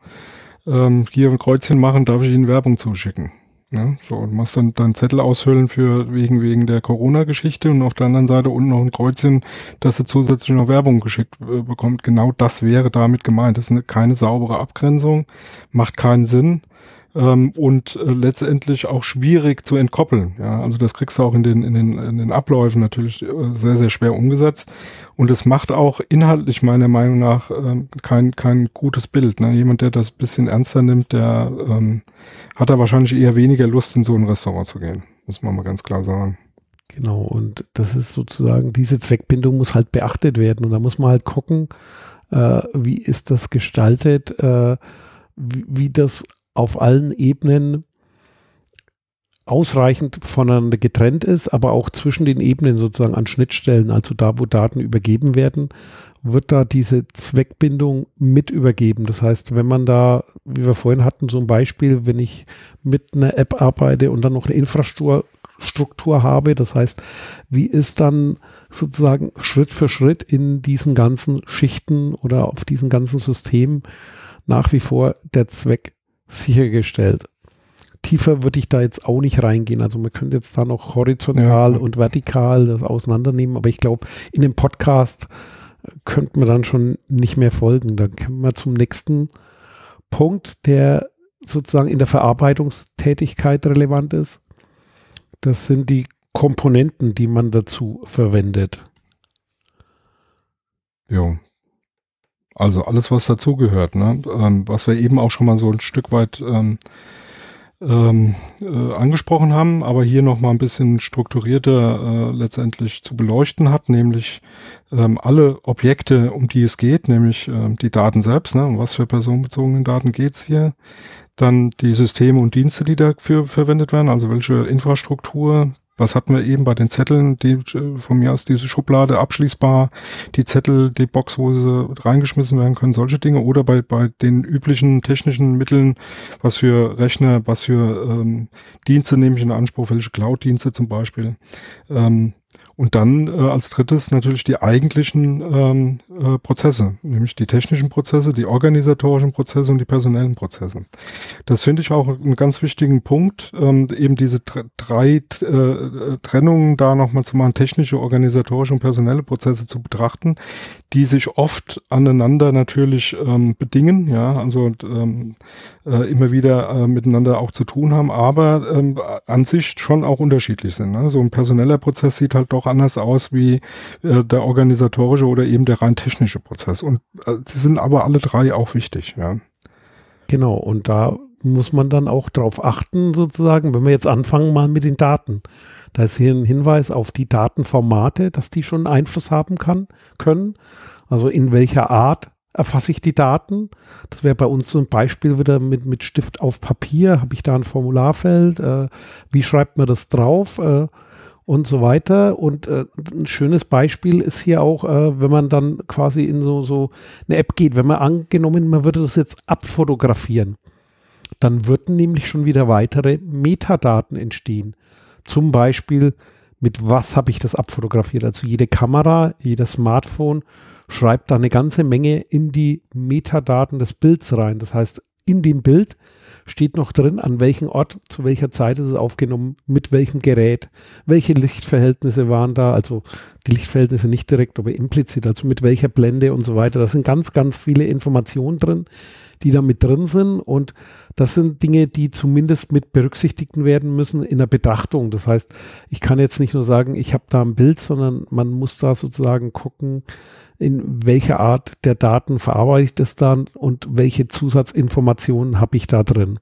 Ähm, hier ein Kreuzchen machen, darf ich Ihnen Werbung zuschicken. Ne? So, und machst dann deinen Zettel aushüllen für wegen, wegen der Corona-Geschichte und auf der anderen Seite unten noch ein Kreuzchen, dass er zusätzlich noch Werbung geschickt äh, bekommt. Genau das wäre damit gemeint. Das ist eine, keine saubere Abgrenzung, macht keinen Sinn ähm, und äh, letztendlich auch schwierig zu entkoppeln. Ja, also das kriegst du auch in den, in den, in den Abläufen natürlich äh, sehr, sehr schwer umgesetzt. Und es macht auch inhaltlich meiner Meinung nach äh, kein, kein gutes Bild. Ne? Jemand, der das bisschen ernster nimmt, der ähm, hat da wahrscheinlich eher weniger Lust, in so ein Restaurant zu gehen. Muss man mal ganz klar sagen. Genau, und das ist sozusagen, diese Zweckbindung muss halt beachtet werden. Und da muss man halt gucken, äh, wie ist das gestaltet, äh, wie, wie das auf allen Ebenen ausreichend voneinander getrennt ist, aber auch zwischen den Ebenen sozusagen an Schnittstellen, also da, wo Daten übergeben werden, wird da diese Zweckbindung mit übergeben. Das heißt, wenn man da, wie wir vorhin hatten, so ein Beispiel, wenn ich mit einer App arbeite und dann noch eine Infrastruktur habe. Das heißt, wie ist dann sozusagen Schritt für Schritt in diesen ganzen Schichten oder auf diesen ganzen Systemen nach wie vor der Zweck sichergestellt. Tiefer würde ich da jetzt auch nicht reingehen. Also man könnte jetzt da noch horizontal ja. und vertikal das auseinandernehmen, aber ich glaube, in dem Podcast könnte man dann schon nicht mehr folgen. Dann kommen wir zum nächsten Punkt, der sozusagen in der Verarbeitungstätigkeit relevant ist. Das sind die Komponenten, die man dazu verwendet. Ja. Also alles, was dazugehört, ne? Ähm, was wir eben auch schon mal so ein Stück weit ähm, ähm, äh, angesprochen haben, aber hier noch mal ein bisschen strukturierter äh, letztendlich zu beleuchten hat, nämlich ähm, alle Objekte, um die es geht, nämlich äh, die Daten selbst, ne, um was für personenbezogenen Daten geht's hier, dann die Systeme und Dienste, die dafür verwendet werden, also welche Infrastruktur, was hatten wir eben bei den Zetteln, die äh, von mir aus diese Schublade abschließbar, die Zettel, die Box, wo sie reingeschmissen werden können, solche Dinge oder bei, bei den üblichen technischen Mitteln, was für Rechner, was für ähm, Dienste nehme ich in Anspruch, welche Cloud-Dienste zum Beispiel. Ähm, und dann äh, als drittes natürlich die eigentlichen ähm, äh, Prozesse, nämlich die technischen Prozesse, die organisatorischen Prozesse und die personellen Prozesse. Das finde ich auch einen ganz wichtigen Punkt, ähm, eben diese drei äh, Trennungen da nochmal zu machen, technische, organisatorische und personelle Prozesse zu betrachten, die sich oft aneinander natürlich ähm, bedingen, ja, also ähm, äh, immer wieder äh, miteinander auch zu tun haben, aber ähm, an sich schon auch unterschiedlich sind. Ne? So ein personeller Prozess sieht halt doch anders aus wie äh, der organisatorische oder eben der rein technische Prozess. Und äh, sie sind aber alle drei auch wichtig, ja. Genau, und da muss man dann auch darauf achten, sozusagen, wenn wir jetzt anfangen mal mit den Daten. Da ist hier ein Hinweis auf die Datenformate, dass die schon Einfluss haben kann, können. Also in welcher Art erfasse ich die Daten. Das wäre bei uns so ein Beispiel wieder mit, mit Stift auf Papier. Habe ich da ein Formularfeld? Äh, wie schreibt man das drauf? Äh, und so weiter. Und äh, ein schönes Beispiel ist hier auch, äh, wenn man dann quasi in so, so eine App geht, wenn man angenommen, man würde das jetzt abfotografieren, dann würden nämlich schon wieder weitere Metadaten entstehen. Zum Beispiel, mit was habe ich das abfotografiert? Also jede Kamera, jedes Smartphone schreibt da eine ganze Menge in die Metadaten des Bilds rein. Das heißt, in dem Bild steht noch drin, an welchem Ort, zu welcher Zeit ist es aufgenommen, mit welchem Gerät, welche Lichtverhältnisse waren da, also die Lichtverhältnisse nicht direkt, aber implizit, also mit welcher Blende und so weiter. Da sind ganz, ganz viele Informationen drin, die da mit drin sind und das sind Dinge, die zumindest mit berücksichtigt werden müssen in der Betrachtung. Das heißt, ich kann jetzt nicht nur sagen, ich habe da ein Bild, sondern man muss da sozusagen gucken, in welcher Art der Daten verarbeite ich das dann und welche Zusatzinformationen habe ich da drin.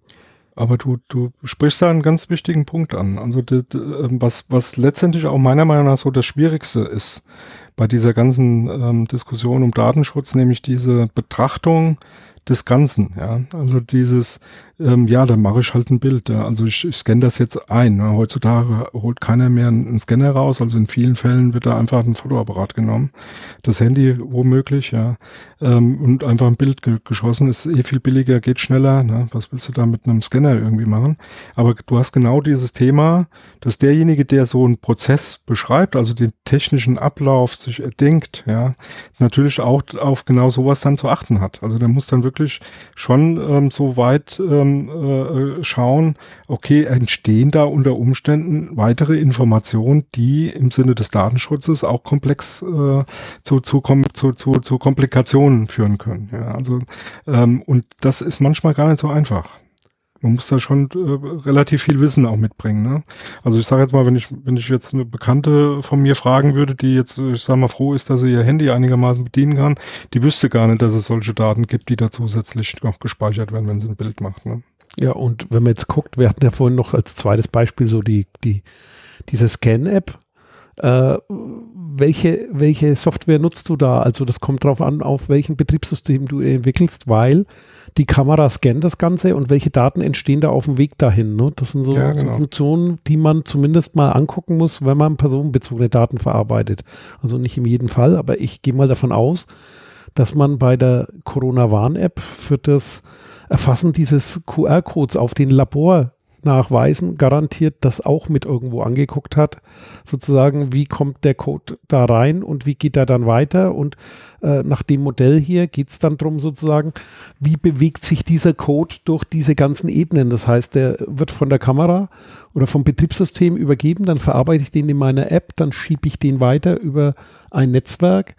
Aber du, du sprichst da einen ganz wichtigen Punkt an. Also die, die, was, was letztendlich auch meiner Meinung nach so das Schwierigste ist bei dieser ganzen ähm, Diskussion um Datenschutz, nämlich diese Betrachtung des Ganzen. Ja, also dieses ähm, ja, dann mache ich halt ein Bild. Ja. Also ich, ich scanne das jetzt ein. Ne. Heutzutage holt keiner mehr einen, Scanner raus. Also in vielen Fällen wird da einfach ein Fotoapparat genommen. Das Handy womöglich, ja. Ähm, und einfach ein Bild ge geschossen. Ist eh viel billiger, geht schneller. Ne. Was willst du da mit einem Scanner irgendwie machen? Aber du hast genau dieses Thema, dass derjenige, der so einen Prozess beschreibt, also den technischen Ablauf sich erdenkt, ja, natürlich auch auf genau sowas dann zu achten hat. Also der muss dann wirklich schon ähm, so weit ähm, äh, schauen, okay, entstehen da unter Umständen weitere Informationen, die im Sinne des Datenschutzes auch komplex äh, zu, zu, zu, zu, zu Komplikationen führen können. Ja, also ähm, und das ist manchmal gar nicht so einfach man muss da schon äh, relativ viel Wissen auch mitbringen. Ne? Also ich sage jetzt mal, wenn ich wenn ich jetzt eine Bekannte von mir fragen würde, die jetzt, ich sage mal, froh ist, dass sie ihr Handy einigermaßen bedienen kann, die wüsste gar nicht, dass es solche Daten gibt, die da zusätzlich noch gespeichert werden, wenn sie ein Bild macht. Ne? Ja, und wenn man jetzt guckt, wir hatten ja vorhin noch als zweites Beispiel so die, die diese Scan-App. Äh, welche, welche Software nutzt du da? Also das kommt drauf an, auf welchem Betriebssystem du entwickelst, weil die Kamera scannt das Ganze und welche Daten entstehen da auf dem Weg dahin. Ne? Das sind so, ja, genau. so, Funktionen, die man zumindest mal angucken muss, wenn man personenbezogene Daten verarbeitet. Also nicht in jedem Fall, aber ich gehe mal davon aus, dass man bei der Corona-Warn-App für das Erfassen dieses QR-Codes auf den Labor nachweisen, garantiert das auch mit irgendwo angeguckt hat. Sozusagen, wie kommt der Code da rein und wie geht er dann weiter? Und äh, nach dem Modell hier geht es dann darum, sozusagen, wie bewegt sich dieser Code durch diese ganzen Ebenen. Das heißt, der wird von der Kamera oder vom Betriebssystem übergeben, dann verarbeite ich den in meiner App, dann schiebe ich den weiter über ein Netzwerk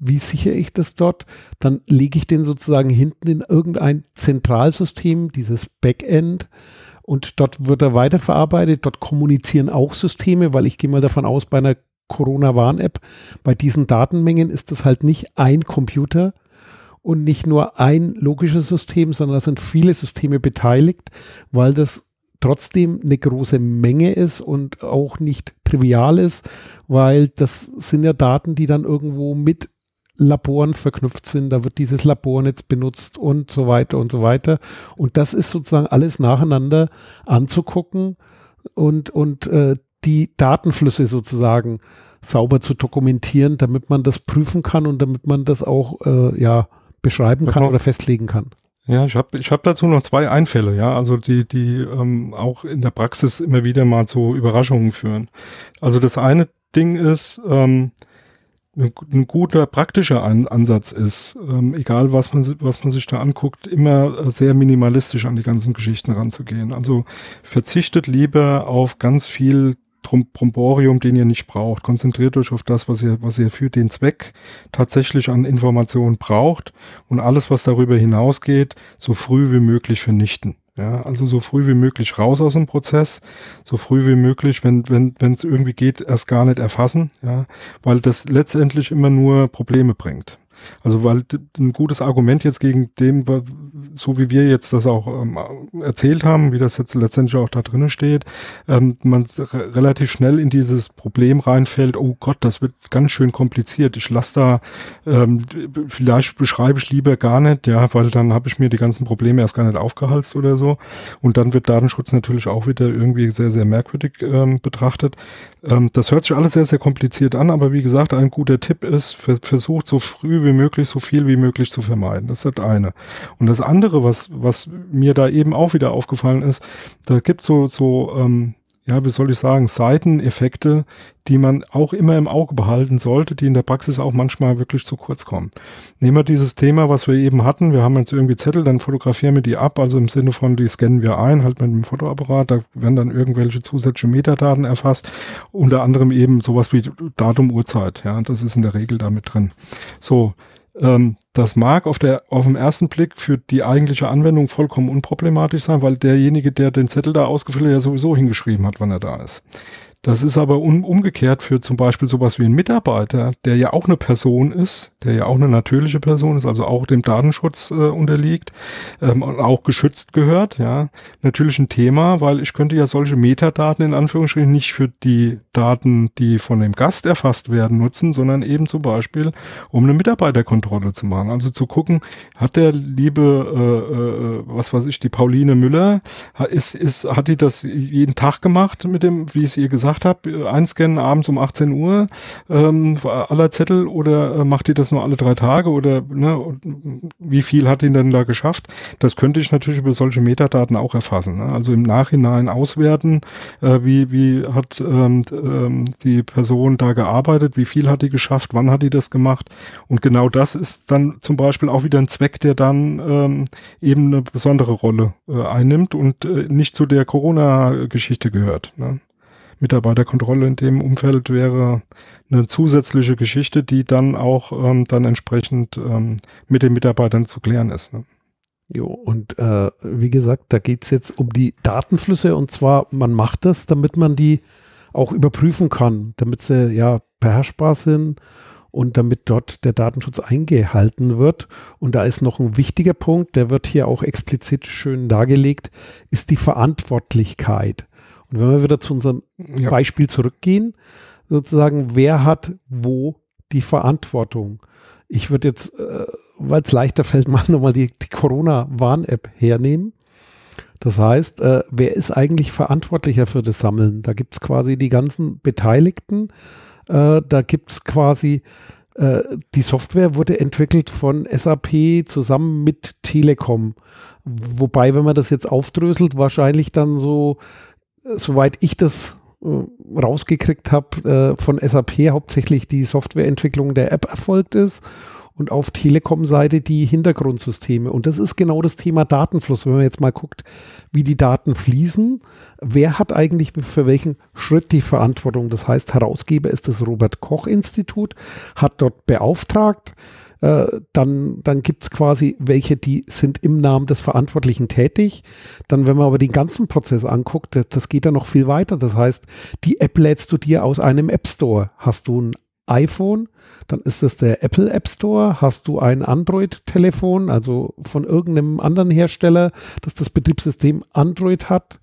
wie sichere ich das dort? Dann lege ich den sozusagen hinten in irgendein Zentralsystem, dieses Backend, und dort wird er weiterverarbeitet. Dort kommunizieren auch Systeme, weil ich gehe mal davon aus, bei einer Corona-Warn-App, bei diesen Datenmengen ist das halt nicht ein Computer und nicht nur ein logisches System, sondern da sind viele Systeme beteiligt, weil das trotzdem eine große Menge ist und auch nicht trivial ist, weil das sind ja Daten, die dann irgendwo mit Laboren verknüpft sind, da wird dieses Labornetz benutzt und so weiter und so weiter. Und das ist sozusagen alles nacheinander anzugucken und, und äh, die Datenflüsse sozusagen sauber zu dokumentieren, damit man das prüfen kann und damit man das auch äh, ja, beschreiben kann oder festlegen kann. Ja, ich habe ich hab dazu noch zwei Einfälle, ja, also die, die ähm, auch in der Praxis immer wieder mal zu Überraschungen führen. Also das eine Ding ist, ähm, ein guter praktischer Ansatz ist, ähm, egal was man, was man sich da anguckt, immer äh, sehr minimalistisch an die ganzen Geschichten ranzugehen. Also verzichtet lieber auf ganz viel Bromborium, den ihr nicht braucht. Konzentriert euch auf das, was ihr, was ihr für den Zweck tatsächlich an Informationen braucht und alles, was darüber hinausgeht, so früh wie möglich vernichten. Ja, also so früh wie möglich raus aus dem Prozess, so früh wie möglich, wenn wenn wenn es irgendwie geht, erst gar nicht erfassen, ja, weil das letztendlich immer nur Probleme bringt. Also weil ein gutes Argument jetzt gegen dem, so wie wir jetzt das auch ähm, erzählt haben, wie das jetzt letztendlich auch da drinnen steht, ähm, man relativ schnell in dieses Problem reinfällt, oh Gott, das wird ganz schön kompliziert. Ich lasse da, ähm, vielleicht beschreibe ich lieber gar nicht, ja, weil dann habe ich mir die ganzen Probleme erst gar nicht aufgehalst oder so. Und dann wird Datenschutz natürlich auch wieder irgendwie sehr, sehr merkwürdig ähm, betrachtet. Ähm, das hört sich alles sehr, sehr kompliziert an, aber wie gesagt, ein guter Tipp ist, versucht so früh wie möglich, so viel wie möglich zu vermeiden. Das ist das eine. Und das andere, was, was mir da eben auch wieder aufgefallen ist, da gibt so, so, ähm, ja, wie soll ich sagen, Seiteneffekte, die man auch immer im Auge behalten sollte, die in der Praxis auch manchmal wirklich zu kurz kommen. Nehmen wir dieses Thema, was wir eben hatten. Wir haben jetzt irgendwie Zettel, dann fotografieren wir die ab, also im Sinne von, die scannen wir ein, halt mit dem Fotoapparat, da werden dann irgendwelche zusätzliche Metadaten erfasst, unter anderem eben sowas wie Datum, Uhrzeit, ja, das ist in der Regel damit drin. So, ähm, das mag auf, der, auf den ersten Blick für die eigentliche Anwendung vollkommen unproblematisch sein, weil derjenige, der den Zettel da ausgefüllt hat, ja sowieso hingeschrieben hat, wann er da ist. Das ist aber um, umgekehrt für zum Beispiel sowas wie ein Mitarbeiter, der ja auch eine Person ist, der ja auch eine natürliche Person ist, also auch dem Datenschutz äh, unterliegt ähm, und auch geschützt gehört, ja, natürlich ein Thema, weil ich könnte ja solche Metadaten in Anführungsstrichen nicht für die Daten, die von dem Gast erfasst werden, nutzen, sondern eben zum Beispiel, um eine Mitarbeiterkontrolle zu machen. Also zu gucken, hat der liebe, äh, äh, was weiß ich, die Pauline Müller, ist, ist, hat die das jeden Tag gemacht mit dem, wie es ihr gesagt gesagt habe, einscannen abends um 18 Uhr ähm, aller Zettel oder äh, macht ihr das nur alle drei Tage oder ne, wie viel hat ihn denn da geschafft? Das könnte ich natürlich über solche Metadaten auch erfassen. Ne? Also im Nachhinein auswerten, äh, wie, wie hat ähm, ähm, die Person da gearbeitet, wie viel hat die geschafft, wann hat die das gemacht und genau das ist dann zum Beispiel auch wieder ein Zweck, der dann ähm, eben eine besondere Rolle äh, einnimmt und äh, nicht zu der Corona-Geschichte gehört. Ne? Mitarbeiterkontrolle in dem Umfeld wäre eine zusätzliche Geschichte, die dann auch ähm, dann entsprechend ähm, mit den Mitarbeitern zu klären ist. Ne? Jo, und äh, wie gesagt, da geht es jetzt um die Datenflüsse und zwar, man macht das, damit man die auch überprüfen kann, damit sie ja beherrschbar sind und damit dort der Datenschutz eingehalten wird. Und da ist noch ein wichtiger Punkt, der wird hier auch explizit schön dargelegt, ist die Verantwortlichkeit. Und wenn wir wieder zu unserem ja. Beispiel zurückgehen, sozusagen, wer hat wo die Verantwortung? Ich würde jetzt, äh, weil es leichter fällt, mal nochmal die, die Corona-Warn-App hernehmen. Das heißt, äh, wer ist eigentlich verantwortlicher für das Sammeln? Da gibt es quasi die ganzen Beteiligten. Äh, da gibt es quasi Äh, die Software wurde entwickelt von SAP zusammen mit Telekom. Wobei, wenn man das jetzt aufdröselt, wahrscheinlich dann so, soweit ich das äh, rausgekriegt habe, äh, von SAP hauptsächlich die Softwareentwicklung der App erfolgt ist und auf Telekom-Seite die Hintergrundsysteme. Und das ist genau das Thema Datenfluss. Wenn man jetzt mal guckt, wie die Daten fließen, wer hat eigentlich für welchen Schritt die Verantwortung? Das heißt, Herausgeber ist das Robert Koch Institut, hat dort beauftragt, äh, dann, dann gibt es quasi welche, die sind im Namen des Verantwortlichen tätig. Dann, wenn man aber den ganzen Prozess anguckt, das, das geht ja noch viel weiter. Das heißt, die App lädst du dir aus einem App Store. Hast du ein iPhone, dann ist es der Apple App Store. Hast du ein Android-Telefon, also von irgendeinem anderen Hersteller, das das Betriebssystem Android hat,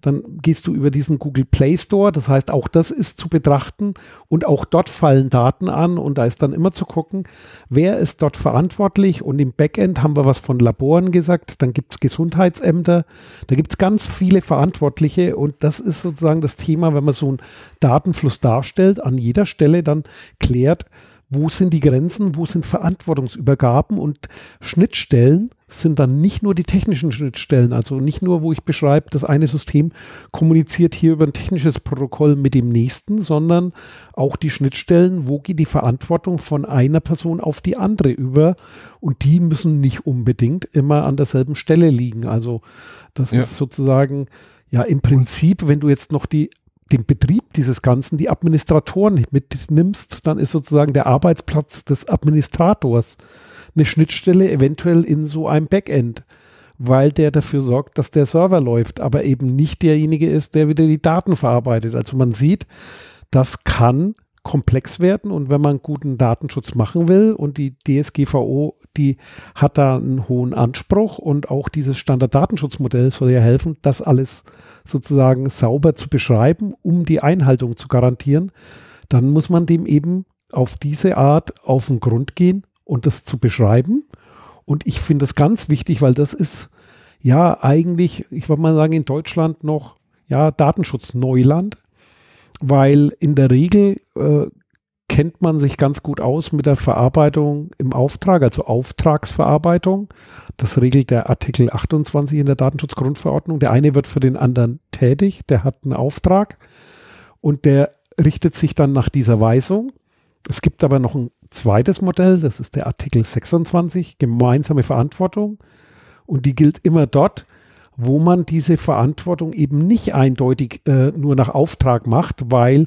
dann gehst du über diesen Google Play Store. Das heißt, auch das ist zu betrachten. Und auch dort fallen Daten an und da ist dann immer zu gucken, wer ist dort verantwortlich. Und im Backend haben wir was von Laboren gesagt, dann gibt es Gesundheitsämter, da gibt es ganz viele Verantwortliche. Und das ist sozusagen das Thema, wenn man so einen Datenfluss darstellt, an jeder Stelle dann klärt, wo sind die Grenzen, wo sind Verantwortungsübergaben und Schnittstellen sind dann nicht nur die technischen Schnittstellen, also nicht nur, wo ich beschreibe, das eine System kommuniziert hier über ein technisches Protokoll mit dem nächsten, sondern auch die Schnittstellen, wo geht die Verantwortung von einer Person auf die andere über und die müssen nicht unbedingt immer an derselben Stelle liegen. Also das ja. ist sozusagen ja im Prinzip, wenn du jetzt noch die den Betrieb dieses Ganzen, die Administratoren mitnimmst, dann ist sozusagen der Arbeitsplatz des Administrators eine Schnittstelle eventuell in so einem Backend, weil der dafür sorgt, dass der Server läuft, aber eben nicht derjenige ist, der wieder die Daten verarbeitet. Also man sieht, das kann komplex werden und wenn man guten Datenschutz machen will und die DSGVO, die hat da einen hohen Anspruch und auch dieses Standarddatenschutzmodell soll ja helfen, das alles sozusagen sauber zu beschreiben, um die Einhaltung zu garantieren, dann muss man dem eben auf diese Art auf den Grund gehen und das zu beschreiben. Und ich finde das ganz wichtig, weil das ist ja eigentlich, ich würde mal sagen, in Deutschland noch ja Datenschutzneuland weil in der Regel äh, kennt man sich ganz gut aus mit der Verarbeitung im Auftrag, also Auftragsverarbeitung. Das regelt der Artikel 28 in der Datenschutzgrundverordnung. Der eine wird für den anderen tätig, der hat einen Auftrag und der richtet sich dann nach dieser Weisung. Es gibt aber noch ein zweites Modell, das ist der Artikel 26, gemeinsame Verantwortung. Und die gilt immer dort, wo man diese Verantwortung eben nicht eindeutig äh, nur nach Auftrag macht, weil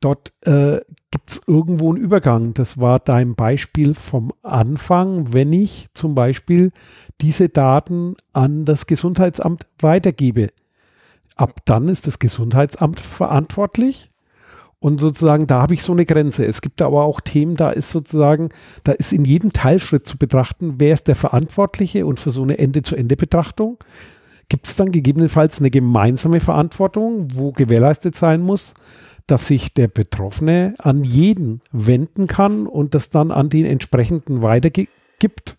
dort äh, gibt es irgendwo einen Übergang. Das war dein Beispiel vom Anfang, wenn ich zum Beispiel diese Daten an das Gesundheitsamt weitergebe. Ab dann ist das Gesundheitsamt verantwortlich. Und sozusagen, da habe ich so eine Grenze. Es gibt aber auch Themen, da ist sozusagen, da ist in jedem Teilschritt zu betrachten, wer ist der Verantwortliche und für so eine Ende-zu-Ende-Betrachtung gibt es dann gegebenenfalls eine gemeinsame Verantwortung, wo gewährleistet sein muss, dass sich der Betroffene an jeden wenden kann und das dann an den entsprechenden weitergibt,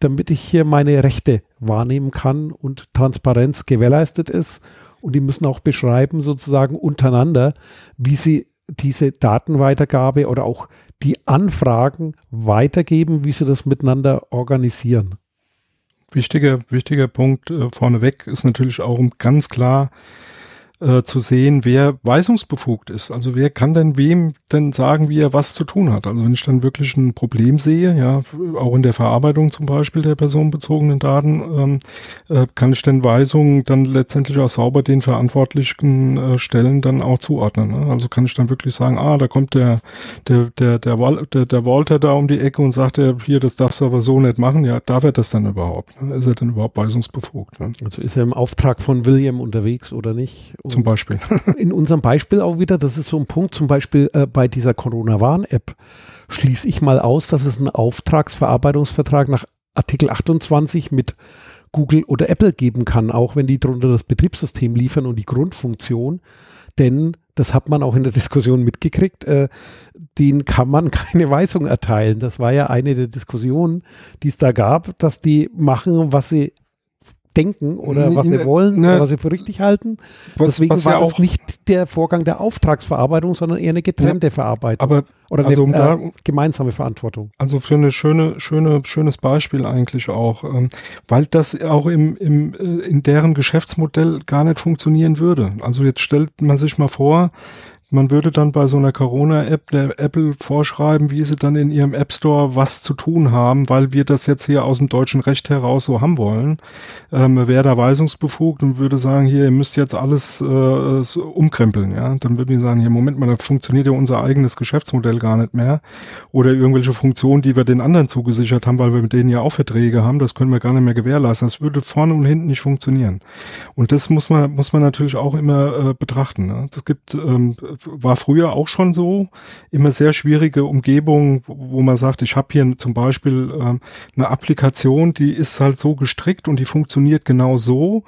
damit ich hier meine Rechte wahrnehmen kann und Transparenz gewährleistet ist. Und die müssen auch beschreiben, sozusagen untereinander, wie sie diese Datenweitergabe oder auch die Anfragen weitergeben, wie sie das miteinander organisieren. Wichtiger, wichtiger Punkt äh, vorneweg ist natürlich auch ganz klar äh, zu sehen, wer weisungsbefugt ist. Also wer kann denn wem denn sagen, wie er was zu tun hat? Also wenn ich dann wirklich ein Problem sehe, ja, auch in der Verarbeitung zum Beispiel der personenbezogenen Daten, ähm, äh, kann ich denn Weisungen dann letztendlich auch sauber den verantwortlichen äh, Stellen dann auch zuordnen. Ne? Also kann ich dann wirklich sagen, ah, da kommt der, der, der, der, der, der Walter da um die Ecke und sagt, er, hier, das darfst du aber so nicht machen. Ja, darf er das dann überhaupt? Ne? Ist er denn überhaupt weisungsbefugt? Ne? Also ist er im Auftrag von William unterwegs oder nicht? Zum Beispiel. In unserem Beispiel auch wieder, das ist so ein Punkt, zum Beispiel äh, bei dieser Corona-Warn-App schließe ich mal aus, dass es einen Auftragsverarbeitungsvertrag nach Artikel 28 mit Google oder Apple geben kann, auch wenn die darunter das Betriebssystem liefern und die Grundfunktion. Denn das hat man auch in der Diskussion mitgekriegt, äh, den kann man keine Weisung erteilen. Das war ja eine der Diskussionen, die es da gab, dass die machen, was sie denken oder was sie wollen ne, oder was sie für richtig halten. Was, Deswegen was war ja das nicht der Vorgang der Auftragsverarbeitung, sondern eher eine getrennte ja, Verarbeitung. Aber oder also eine äh, gemeinsame Verantwortung. Also für eine schöne, schöne, schönes Beispiel eigentlich auch, ähm, weil das auch im, im, äh, in deren Geschäftsmodell gar nicht funktionieren würde. Also jetzt stellt man sich mal vor, man würde dann bei so einer Corona-App der Apple vorschreiben, wie sie dann in ihrem App Store was zu tun haben, weil wir das jetzt hier aus dem deutschen Recht heraus so haben wollen. Ähm, wäre da weisungsbefugt und würde sagen, hier, ihr müsst jetzt alles äh, umkrempeln. Ja? Dann würden die sagen, hier, Moment mal, da funktioniert ja unser eigenes Geschäftsmodell gar nicht mehr. Oder irgendwelche Funktionen, die wir den anderen zugesichert haben, weil wir mit denen ja auch Verträge haben, das können wir gar nicht mehr gewährleisten. Das würde vorne und hinten nicht funktionieren. Und das muss man, muss man natürlich auch immer äh, betrachten. Ne? Gibt ähm, war früher auch schon so. Immer sehr schwierige Umgebung, wo man sagt, ich habe hier zum Beispiel ähm, eine Applikation, die ist halt so gestrickt und die funktioniert genau so.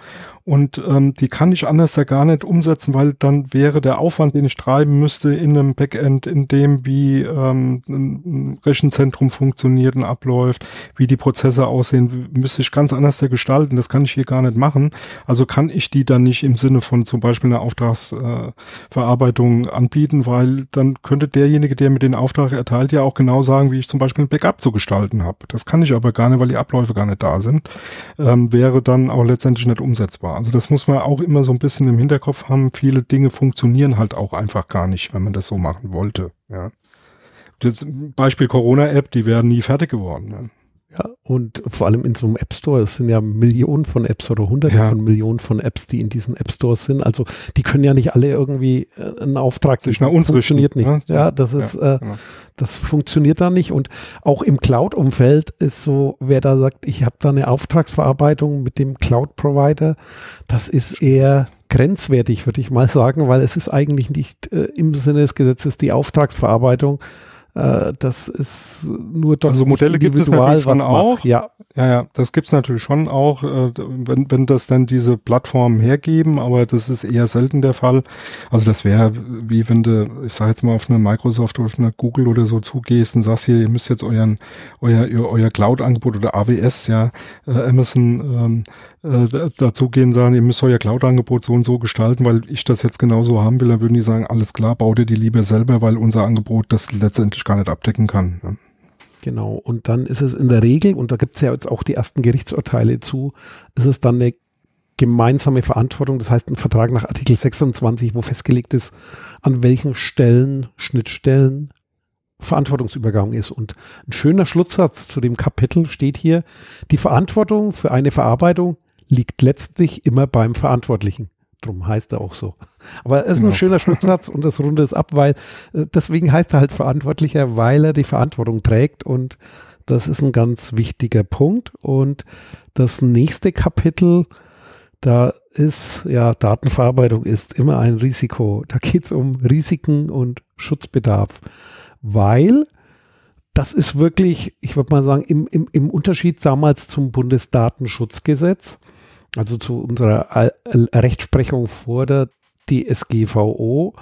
Und ähm, die kann ich anders ja gar nicht umsetzen, weil dann wäre der Aufwand, den ich treiben müsste in einem Backend, in dem wie ähm, ein Rechenzentrum funktioniert und abläuft, wie die Prozesse aussehen, müsste ich ganz anders gestalten. Das kann ich hier gar nicht machen. Also kann ich die dann nicht im Sinne von zum Beispiel einer Auftragsverarbeitung äh, anbieten, weil dann könnte derjenige, der mir den Auftrag erteilt, ja auch genau sagen, wie ich zum Beispiel ein Backup zu gestalten habe. Das kann ich aber gar nicht, weil die Abläufe gar nicht da sind. Ähm, wäre dann auch letztendlich nicht umsetzbar. Also das muss man auch immer so ein bisschen im Hinterkopf haben. Viele Dinge funktionieren halt auch einfach gar nicht, wenn man das so machen wollte. Ja. Das Beispiel Corona-App, die wären nie fertig geworden. Ja. Ja, und vor allem in so einem App Store, es sind ja Millionen von Apps oder hunderte ja. von Millionen von Apps, die in diesen App Stores sind. Also die können ja nicht alle irgendwie äh, einen Auftrag sich nach uns funktioniert nicht. Ne? Ja, das ist, ja, äh, genau. das funktioniert da nicht. Und auch im Cloud-Umfeld ist so, wer da sagt, ich habe da eine Auftragsverarbeitung mit dem Cloud-Provider, das ist eher grenzwertig, würde ich mal sagen, weil es ist eigentlich nicht äh, im Sinne des Gesetzes die Auftragsverarbeitung, äh, das ist nur doch Also Modelle gibt es natürlich schon auch. Ja. ja, ja, das gibt es natürlich schon auch, äh, wenn, wenn das dann diese Plattformen hergeben, aber das ist eher selten der Fall. Also das wäre wie wenn du, ich sage jetzt mal, auf eine Microsoft oder auf eine Google oder so zugehst und sagst hier, ihr müsst jetzt euren, euer, euer Cloud-Angebot oder AWS, ja, äh, Amazon ähm, äh, dazu gehen, sagen, ihr müsst euer Cloud-Angebot so und so gestalten, weil ich das jetzt genauso haben will, dann würden die sagen, alles klar, bau dir die lieber selber, weil unser Angebot das letztendlich gar nicht abdecken kann. Ne? Genau, und dann ist es in der Regel, und da gibt es ja jetzt auch die ersten Gerichtsurteile zu, ist es dann eine gemeinsame Verantwortung, das heißt ein Vertrag nach Artikel 26, wo festgelegt ist, an welchen Stellen, Schnittstellen Verantwortungsübergang ist. Und ein schöner Schlusssatz zu dem Kapitel steht hier, die Verantwortung für eine Verarbeitung liegt letztlich immer beim Verantwortlichen. Drum heißt er auch so. Aber es ist genau. ein schöner Schlusssatz und das rundet es ab, weil äh, deswegen heißt er halt Verantwortlicher, weil er die Verantwortung trägt und das ist ein ganz wichtiger Punkt. Und das nächste Kapitel, da ist, ja, Datenverarbeitung ist immer ein Risiko. Da geht es um Risiken und Schutzbedarf, weil das ist wirklich, ich würde mal sagen, im, im, im Unterschied damals zum Bundesdatenschutzgesetz, also zu unserer Rechtsprechung vor der DSGVO,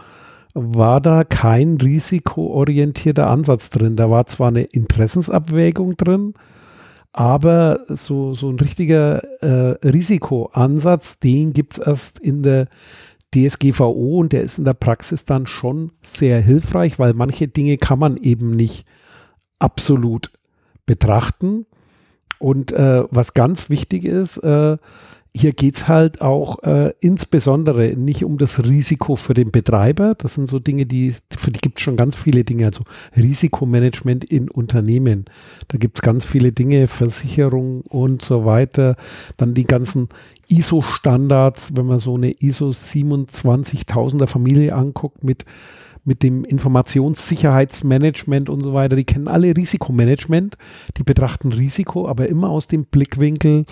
war da kein risikoorientierter Ansatz drin. Da war zwar eine Interessensabwägung drin, aber so, so ein richtiger äh, Risikoansatz, den gibt es erst in der DSGVO und der ist in der Praxis dann schon sehr hilfreich, weil manche Dinge kann man eben nicht absolut betrachten. Und äh, was ganz wichtig ist, äh, hier geht es halt auch äh, insbesondere nicht um das Risiko für den Betreiber. Das sind so Dinge, die, für die gibt es schon ganz viele Dinge. Also Risikomanagement in Unternehmen. Da gibt es ganz viele Dinge, Versicherung und so weiter. Dann die ganzen ISO-Standards, wenn man so eine ISO 27000er Familie anguckt mit mit dem Informationssicherheitsmanagement und so weiter, die kennen alle Risikomanagement, die betrachten Risiko, aber immer aus dem Blickwinkel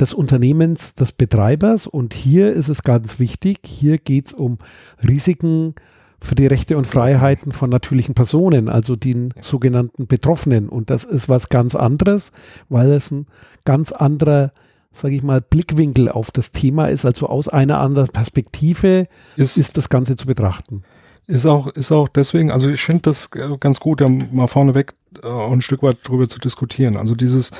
des Unternehmens, des Betreibers. Und hier ist es ganz wichtig, hier geht es um Risiken für die Rechte und Freiheiten von natürlichen Personen, also den sogenannten Betroffenen. Und das ist was ganz anderes, weil es ein ganz anderer, sage ich mal, Blickwinkel auf das Thema ist. Also aus einer anderen Perspektive ist, ist das Ganze zu betrachten. Ist auch, ist auch deswegen, also ich finde das ganz gut, ja, mal vorneweg äh, ein Stück weit darüber zu diskutieren. Also dieses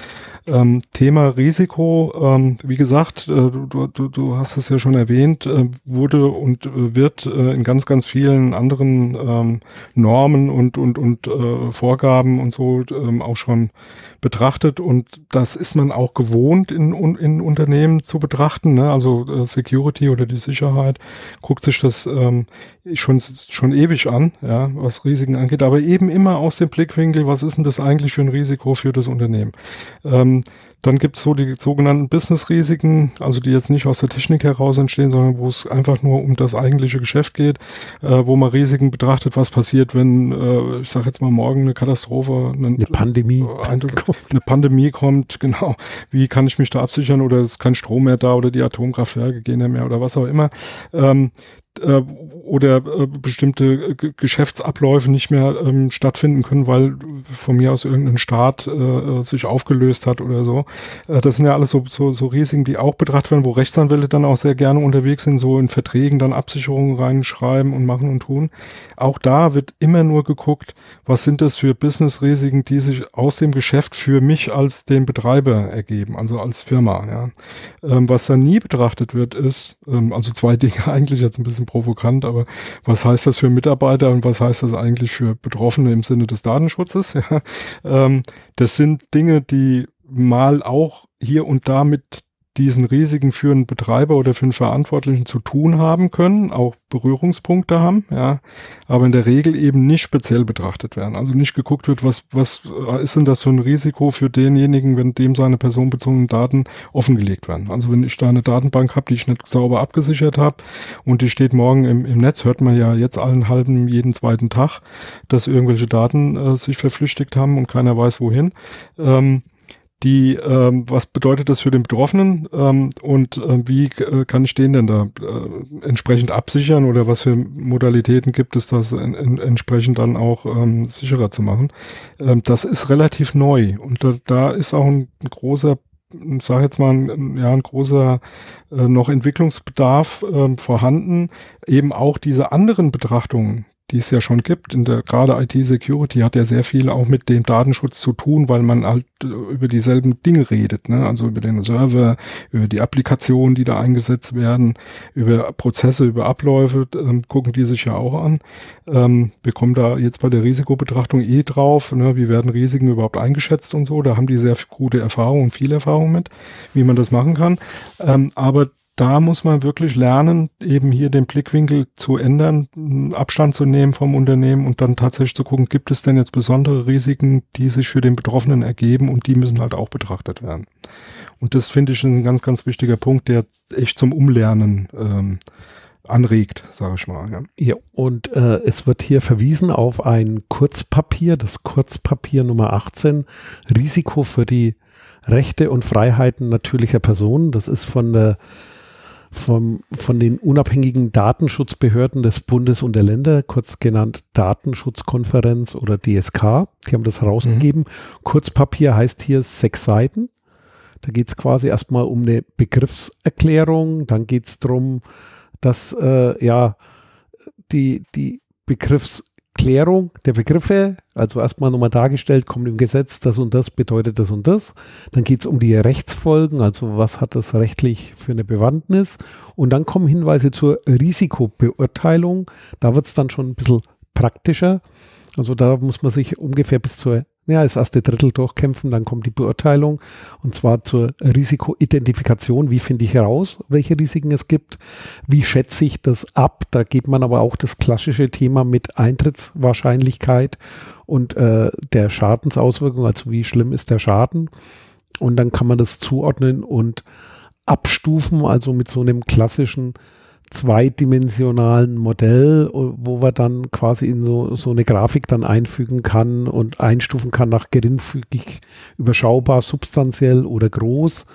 ähm, Thema Risiko, ähm, wie gesagt, äh, du, du, du hast es ja schon erwähnt, äh, wurde und äh, wird äh, in ganz, ganz vielen anderen ähm, Normen und, und, und äh, Vorgaben und so ähm, auch schon betrachtet und das ist man auch gewohnt in, in Unternehmen zu betrachten. Ne? Also äh, Security oder die Sicherheit guckt sich das ähm, schon, schon ewig an, ja, was Risiken angeht, aber eben immer aus dem Blickwinkel, was ist denn das eigentlich für ein Risiko für das Unternehmen? Ähm, dann gibt es so die sogenannten Business-Risiken, also die jetzt nicht aus der Technik heraus entstehen, sondern wo es einfach nur um das eigentliche Geschäft geht, äh, wo man Risiken betrachtet, was passiert, wenn, äh, ich sage jetzt mal morgen eine Katastrophe, eine, eine Pandemie, äh, eine, eine Pandemie kommt, genau. Wie kann ich mich da absichern oder es ist kein Strom mehr da oder die Atomkraftwerke gehen ja mehr oder was auch immer. Ähm, äh, oder äh, bestimmte äh, Geschäftsabläufe nicht mehr ähm, stattfinden können, weil von mir aus irgendein Staat äh, sich aufgelöst hat oder so. Äh, das sind ja alles so, so, so Risiken, die auch betrachtet werden, wo Rechtsanwälte dann auch sehr gerne unterwegs sind, so in Verträgen dann Absicherungen reinschreiben und machen und tun. Auch da wird immer nur geguckt, was sind das für Business-Risiken, die sich aus dem Geschäft für mich als den Betreiber ergeben, also als Firma. Ja. Ähm, was da nie betrachtet wird, ist, ähm, also zwei Dinge eigentlich jetzt ein bisschen provokant, aber was heißt das für Mitarbeiter und was heißt das eigentlich für Betroffene im Sinne des Datenschutzes? Ja. Ähm, das sind Dinge, die mal auch hier und da mit diesen Risiken für einen Betreiber oder für einen Verantwortlichen zu tun haben können, auch Berührungspunkte haben, ja, aber in der Regel eben nicht speziell betrachtet werden. Also nicht geguckt wird, was, was ist denn das für ein Risiko für denjenigen, wenn dem seine personenbezogenen Daten offengelegt werden. Also wenn ich da eine Datenbank habe, die ich nicht sauber abgesichert habe und die steht morgen im, im Netz, hört man ja jetzt allen halben jeden zweiten Tag, dass irgendwelche Daten äh, sich verflüchtigt haben und keiner weiß wohin. Ähm, die, ähm, was bedeutet das für den Betroffenen? Ähm, und äh, wie äh, kann ich den denn da äh, entsprechend absichern? Oder was für Modalitäten gibt es, das en en entsprechend dann auch ähm, sicherer zu machen? Ähm, das ist relativ neu. Und da, da ist auch ein, ein großer sage jetzt mal, ein, ja, ein großer äh, noch Entwicklungsbedarf äh, vorhanden, eben auch diese anderen Betrachtungen, die es ja schon gibt. In der gerade IT-Security hat ja sehr viel auch mit dem Datenschutz zu tun, weil man halt äh, über dieselben Dinge redet, ne? Also über den Server, über die Applikationen, die da eingesetzt werden, über Prozesse, über Abläufe, ähm, gucken die sich ja auch an. Ähm, wir kommen da jetzt bei der Risikobetrachtung eh drauf, ne? wie werden Risiken überhaupt eingeschätzt und so. Da haben die sehr gute Erfahrungen, viel Erfahrung mit, wie man das machen kann. Ähm, aber da muss man wirklich lernen, eben hier den Blickwinkel zu ändern, Abstand zu nehmen vom Unternehmen und dann tatsächlich zu gucken, gibt es denn jetzt besondere Risiken, die sich für den Betroffenen ergeben und die müssen halt auch betrachtet werden. Und das finde ich ein ganz, ganz wichtiger Punkt, der echt zum Umlernen ähm, anregt, sage ich mal. Ja, ja und äh, es wird hier verwiesen auf ein Kurzpapier, das Kurzpapier Nummer 18, Risiko für die Rechte und Freiheiten natürlicher Personen. Das ist von der vom, von den unabhängigen Datenschutzbehörden des Bundes und der Länder, kurz genannt Datenschutzkonferenz oder DSK. Die haben das rausgegeben. Mhm. Kurzpapier heißt hier sechs Seiten. Da geht es quasi erstmal um eine Begriffserklärung. Dann geht es darum, dass äh, ja die, die Begriffs Klärung der Begriffe, also erstmal nochmal dargestellt, kommt im Gesetz, das und das bedeutet das und das. Dann geht es um die Rechtsfolgen, also was hat das rechtlich für eine Bewandtnis. Und dann kommen Hinweise zur Risikobeurteilung. Da wird es dann schon ein bisschen praktischer. Also da muss man sich ungefähr bis zur ja, das erste Drittel durchkämpfen, dann kommt die Beurteilung und zwar zur Risikoidentifikation. Wie finde ich heraus, welche Risiken es gibt? Wie schätze ich das ab? Da geht man aber auch das klassische Thema mit Eintrittswahrscheinlichkeit und äh, der Schadensauswirkung, also wie schlimm ist der Schaden? Und dann kann man das zuordnen und abstufen, also mit so einem klassischen zweidimensionalen Modell, wo wir dann quasi in so, so eine Grafik dann einfügen kann und einstufen kann nach geringfügig, überschaubar, substanziell oder groß.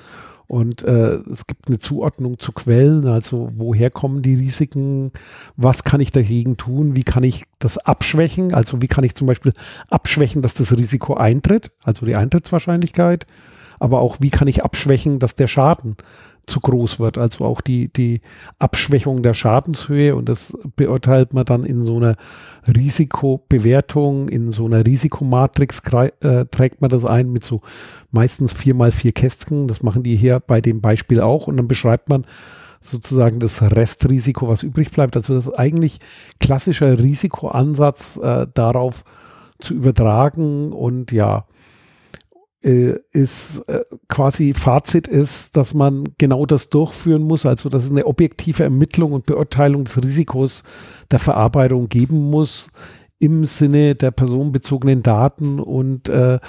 Und äh, es gibt eine Zuordnung zu Quellen, also woher kommen die Risiken, was kann ich dagegen tun, wie kann ich das abschwächen, also wie kann ich zum Beispiel abschwächen, dass das Risiko eintritt, also die Eintrittswahrscheinlichkeit, aber auch wie kann ich abschwächen, dass der Schaden zu groß wird. Also auch die, die Abschwächung der Schadenshöhe und das beurteilt man dann in so einer Risikobewertung, in so einer Risikomatrix äh, trägt man das ein mit so meistens vier mal vier Kästchen. Das machen die hier bei dem Beispiel auch und dann beschreibt man sozusagen das Restrisiko, was übrig bleibt. Also das eigentlich klassischer Risikoansatz äh, darauf zu übertragen und ja, ist äh, quasi Fazit ist, dass man genau das durchführen muss, also dass es eine objektive Ermittlung und Beurteilung des Risikos der Verarbeitung geben muss im Sinne der personenbezogenen Daten und äh,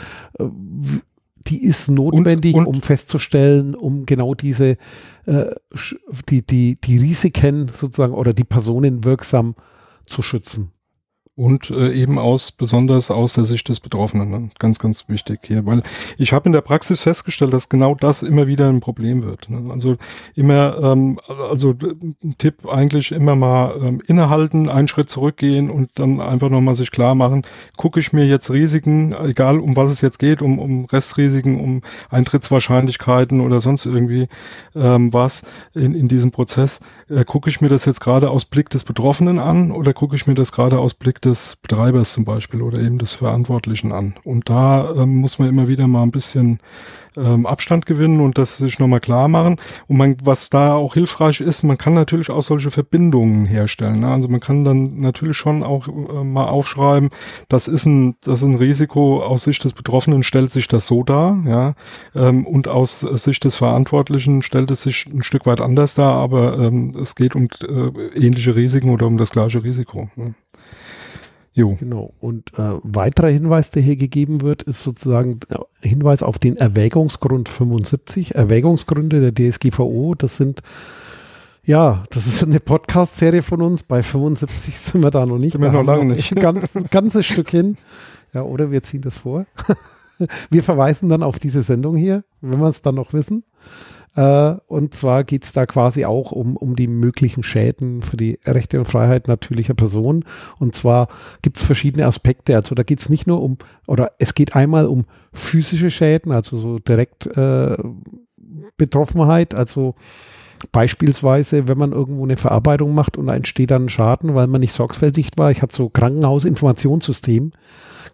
die ist notwendig, und, und um festzustellen, um genau diese äh, die, die, die Risiken sozusagen oder die Personen wirksam zu schützen. Und äh, eben aus, besonders aus der Sicht des Betroffenen. Ne? Ganz, ganz wichtig hier. Weil ich habe in der Praxis festgestellt, dass genau das immer wieder ein Problem wird. Ne? Also immer, ähm, also ein Tipp eigentlich immer mal ähm, innehalten, einen Schritt zurückgehen und dann einfach nochmal sich klar machen, gucke ich mir jetzt Risiken, egal um was es jetzt geht, um, um Restrisiken, um Eintrittswahrscheinlichkeiten oder sonst irgendwie ähm, was in, in diesem Prozess, äh, gucke ich mir das jetzt gerade aus Blick des Betroffenen an oder gucke ich mir das gerade aus Blick des des Betreibers zum Beispiel oder eben des Verantwortlichen an. Und da ähm, muss man immer wieder mal ein bisschen ähm, Abstand gewinnen und das sich nochmal klar machen. Und man, was da auch hilfreich ist, man kann natürlich auch solche Verbindungen herstellen. Ne? Also man kann dann natürlich schon auch äh, mal aufschreiben, das ist ein, das ist ein Risiko aus Sicht des Betroffenen stellt sich das so dar, ja, ähm, und aus Sicht des Verantwortlichen stellt es sich ein Stück weit anders dar, aber ähm, es geht um äh, ähnliche Risiken oder um das gleiche Risiko. Ne? Jo. Genau. Und äh, weiterer Hinweis, der hier gegeben wird, ist sozusagen äh, Hinweis auf den Erwägungsgrund 75. Erwägungsgründe der DSGVO, das sind ja, das ist eine Podcast-Serie von uns. Bei 75 sind wir da noch nicht. Sind wir noch lange nicht. Ein ganz, ganzes Stück hin. Ja, oder wir ziehen das vor. wir verweisen dann auf diese Sendung hier, wenn wir es dann noch wissen. Äh, und zwar geht es da quasi auch um, um die möglichen Schäden für die Rechte und Freiheit natürlicher Personen. Und zwar gibt es verschiedene Aspekte. Also da geht es nicht nur um, oder es geht einmal um physische Schäden, also so direkt äh, Betroffenheit, also Beispielsweise, wenn man irgendwo eine Verarbeitung macht und da entsteht dann ein Schaden, weil man nicht sorgfältig war. Ich hatte so Krankenhausinformationssystem,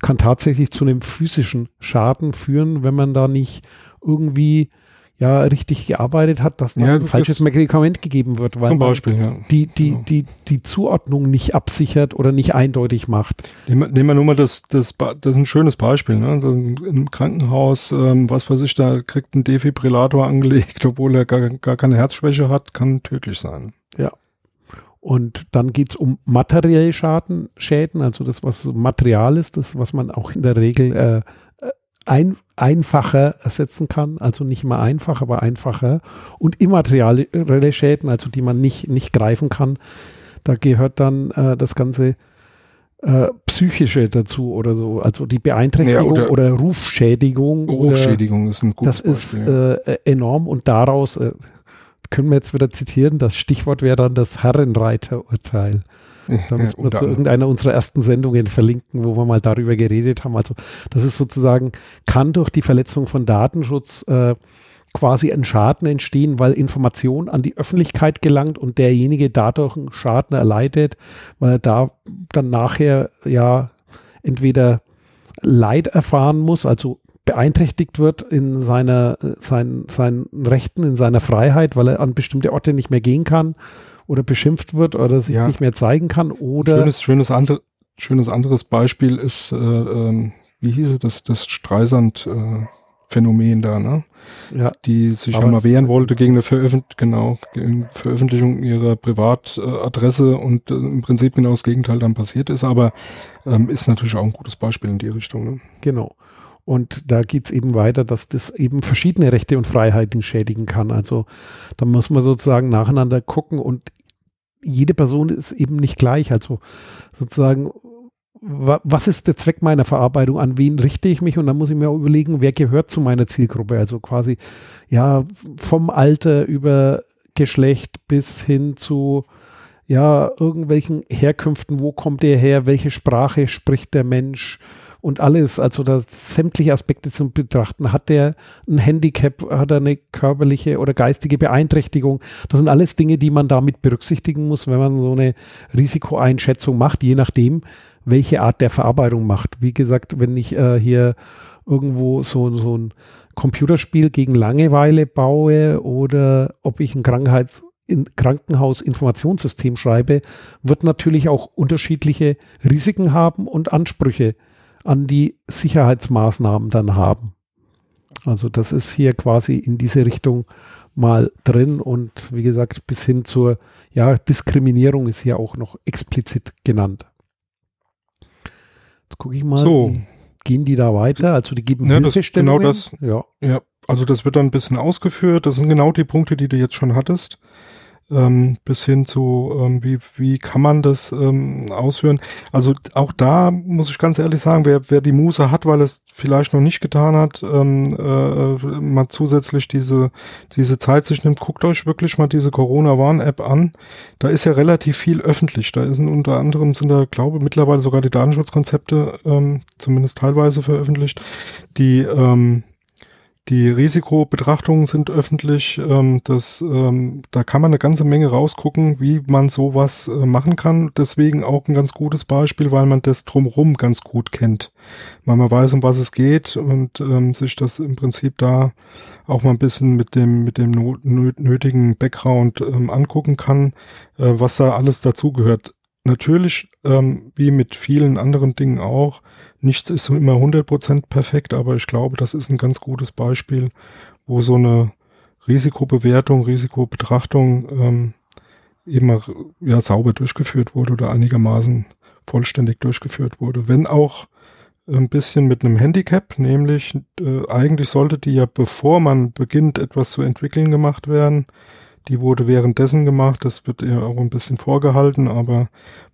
kann tatsächlich zu einem physischen Schaden führen, wenn man da nicht irgendwie ja richtig gearbeitet hat, dass ja, ein falsches Medikament gegeben wird, weil zum Beispiel, ja. die, die, genau. die, die Zuordnung nicht absichert oder nicht eindeutig macht. Nehmen wir, nur mal das, das, das ist ein schönes Beispiel. Ne? Also Im Krankenhaus, ähm, was weiß ich, da kriegt ein Defibrillator angelegt, obwohl er gar, gar keine Herzschwäche hat, kann tödlich sein. Ja. Und dann geht es um materielle Schaden, Schäden, also das, was Material ist, das, was man auch in der Regel äh, ein, einfacher ersetzen kann, also nicht immer einfach, aber einfacher und immaterielle Schäden, also die man nicht, nicht greifen kann. Da gehört dann äh, das ganze äh, psychische dazu oder so, also die Beeinträchtigung ja, oder, oder, Rufschädigung. Rufschädigung oder, ist ein gutes Das Beispiel. ist äh, enorm und daraus äh, können wir jetzt wieder zitieren, das Stichwort wäre dann das Herrenreiterurteil. Da müssen wir zu irgendeiner unserer ersten Sendungen verlinken, wo wir mal darüber geredet haben. Also das ist sozusagen, kann durch die Verletzung von Datenschutz äh, quasi ein Schaden entstehen, weil Information an die Öffentlichkeit gelangt und derjenige dadurch einen Schaden erleidet, weil er da dann nachher ja entweder Leid erfahren muss, also beeinträchtigt wird in seiner, sein, seinen Rechten, in seiner Freiheit, weil er an bestimmte Orte nicht mehr gehen kann oder beschimpft wird oder sich ja. nicht mehr zeigen kann oder schönes schönes andere, schönes anderes Beispiel ist äh, ähm, wie hieß es das das Streisand äh, Phänomen da, ne? Ja. Die sich einmal wehren wollte gegen eine Veröffent genau, gegen Veröffentlichung ihrer Privatadresse und äh, im Prinzip genau das Gegenteil dann passiert ist, aber ähm, ist natürlich auch ein gutes Beispiel in die Richtung. Ne? Genau. Und da geht es eben weiter, dass das eben verschiedene Rechte und Freiheiten schädigen kann. Also da muss man sozusagen nacheinander gucken und jede Person ist eben nicht gleich. Also sozusagen, was ist der Zweck meiner Verarbeitung? An wen richte ich mich? Und dann muss ich mir auch überlegen, wer gehört zu meiner Zielgruppe? Also quasi, ja, vom Alter über Geschlecht bis hin zu, ja, irgendwelchen Herkünften. Wo kommt der her? Welche Sprache spricht der Mensch? Und alles, also da sämtliche Aspekte zum Betrachten. Hat der ein Handicap, hat er eine körperliche oder geistige Beeinträchtigung? Das sind alles Dinge, die man damit berücksichtigen muss, wenn man so eine Risikoeinschätzung macht, je nachdem, welche Art der Verarbeitung macht. Wie gesagt, wenn ich äh, hier irgendwo so, so ein Computerspiel gegen Langeweile baue oder ob ich ein Krankheits in Krankenhausinformationssystem schreibe, wird natürlich auch unterschiedliche Risiken haben und Ansprüche an die Sicherheitsmaßnahmen dann haben. Also das ist hier quasi in diese Richtung mal drin und wie gesagt, bis hin zur ja, Diskriminierung ist hier auch noch explizit genannt. Jetzt gucke ich mal, so. gehen die da weiter? Also die geben ja, Hilfestellungen? Genau das, ja. ja, also das wird dann ein bisschen ausgeführt. Das sind genau die Punkte, die du jetzt schon hattest ähm, bis hin zu, ähm, wie, wie kann man das ähm, ausführen. Also auch da muss ich ganz ehrlich sagen, wer, wer die Muße hat, weil es vielleicht noch nicht getan hat, ähm, äh, mal zusätzlich diese, diese Zeit sich nimmt, guckt euch wirklich mal diese Corona-Warn-App an. Da ist ja relativ viel öffentlich. Da sind unter anderem, sind da, glaube mittlerweile sogar die Datenschutzkonzepte ähm, zumindest teilweise veröffentlicht, die ähm, die Risikobetrachtungen sind öffentlich. Ähm, das, ähm, da kann man eine ganze Menge rausgucken, wie man sowas äh, machen kann. Deswegen auch ein ganz gutes Beispiel, weil man das drumherum ganz gut kennt. Weil man weiß, um was es geht und ähm, sich das im Prinzip da auch mal ein bisschen mit dem, mit dem nötigen Background ähm, angucken kann, äh, was da alles dazugehört. Natürlich, ähm, wie mit vielen anderen Dingen auch, nichts ist immer 100% perfekt, aber ich glaube, das ist ein ganz gutes Beispiel, wo so eine Risikobewertung, Risikobetrachtung ähm, eben ja, sauber durchgeführt wurde oder einigermaßen vollständig durchgeführt wurde. Wenn auch ein bisschen mit einem Handicap, nämlich äh, eigentlich sollte die ja, bevor man beginnt, etwas zu entwickeln, gemacht werden. Die wurde währenddessen gemacht, das wird ihr auch ein bisschen vorgehalten, aber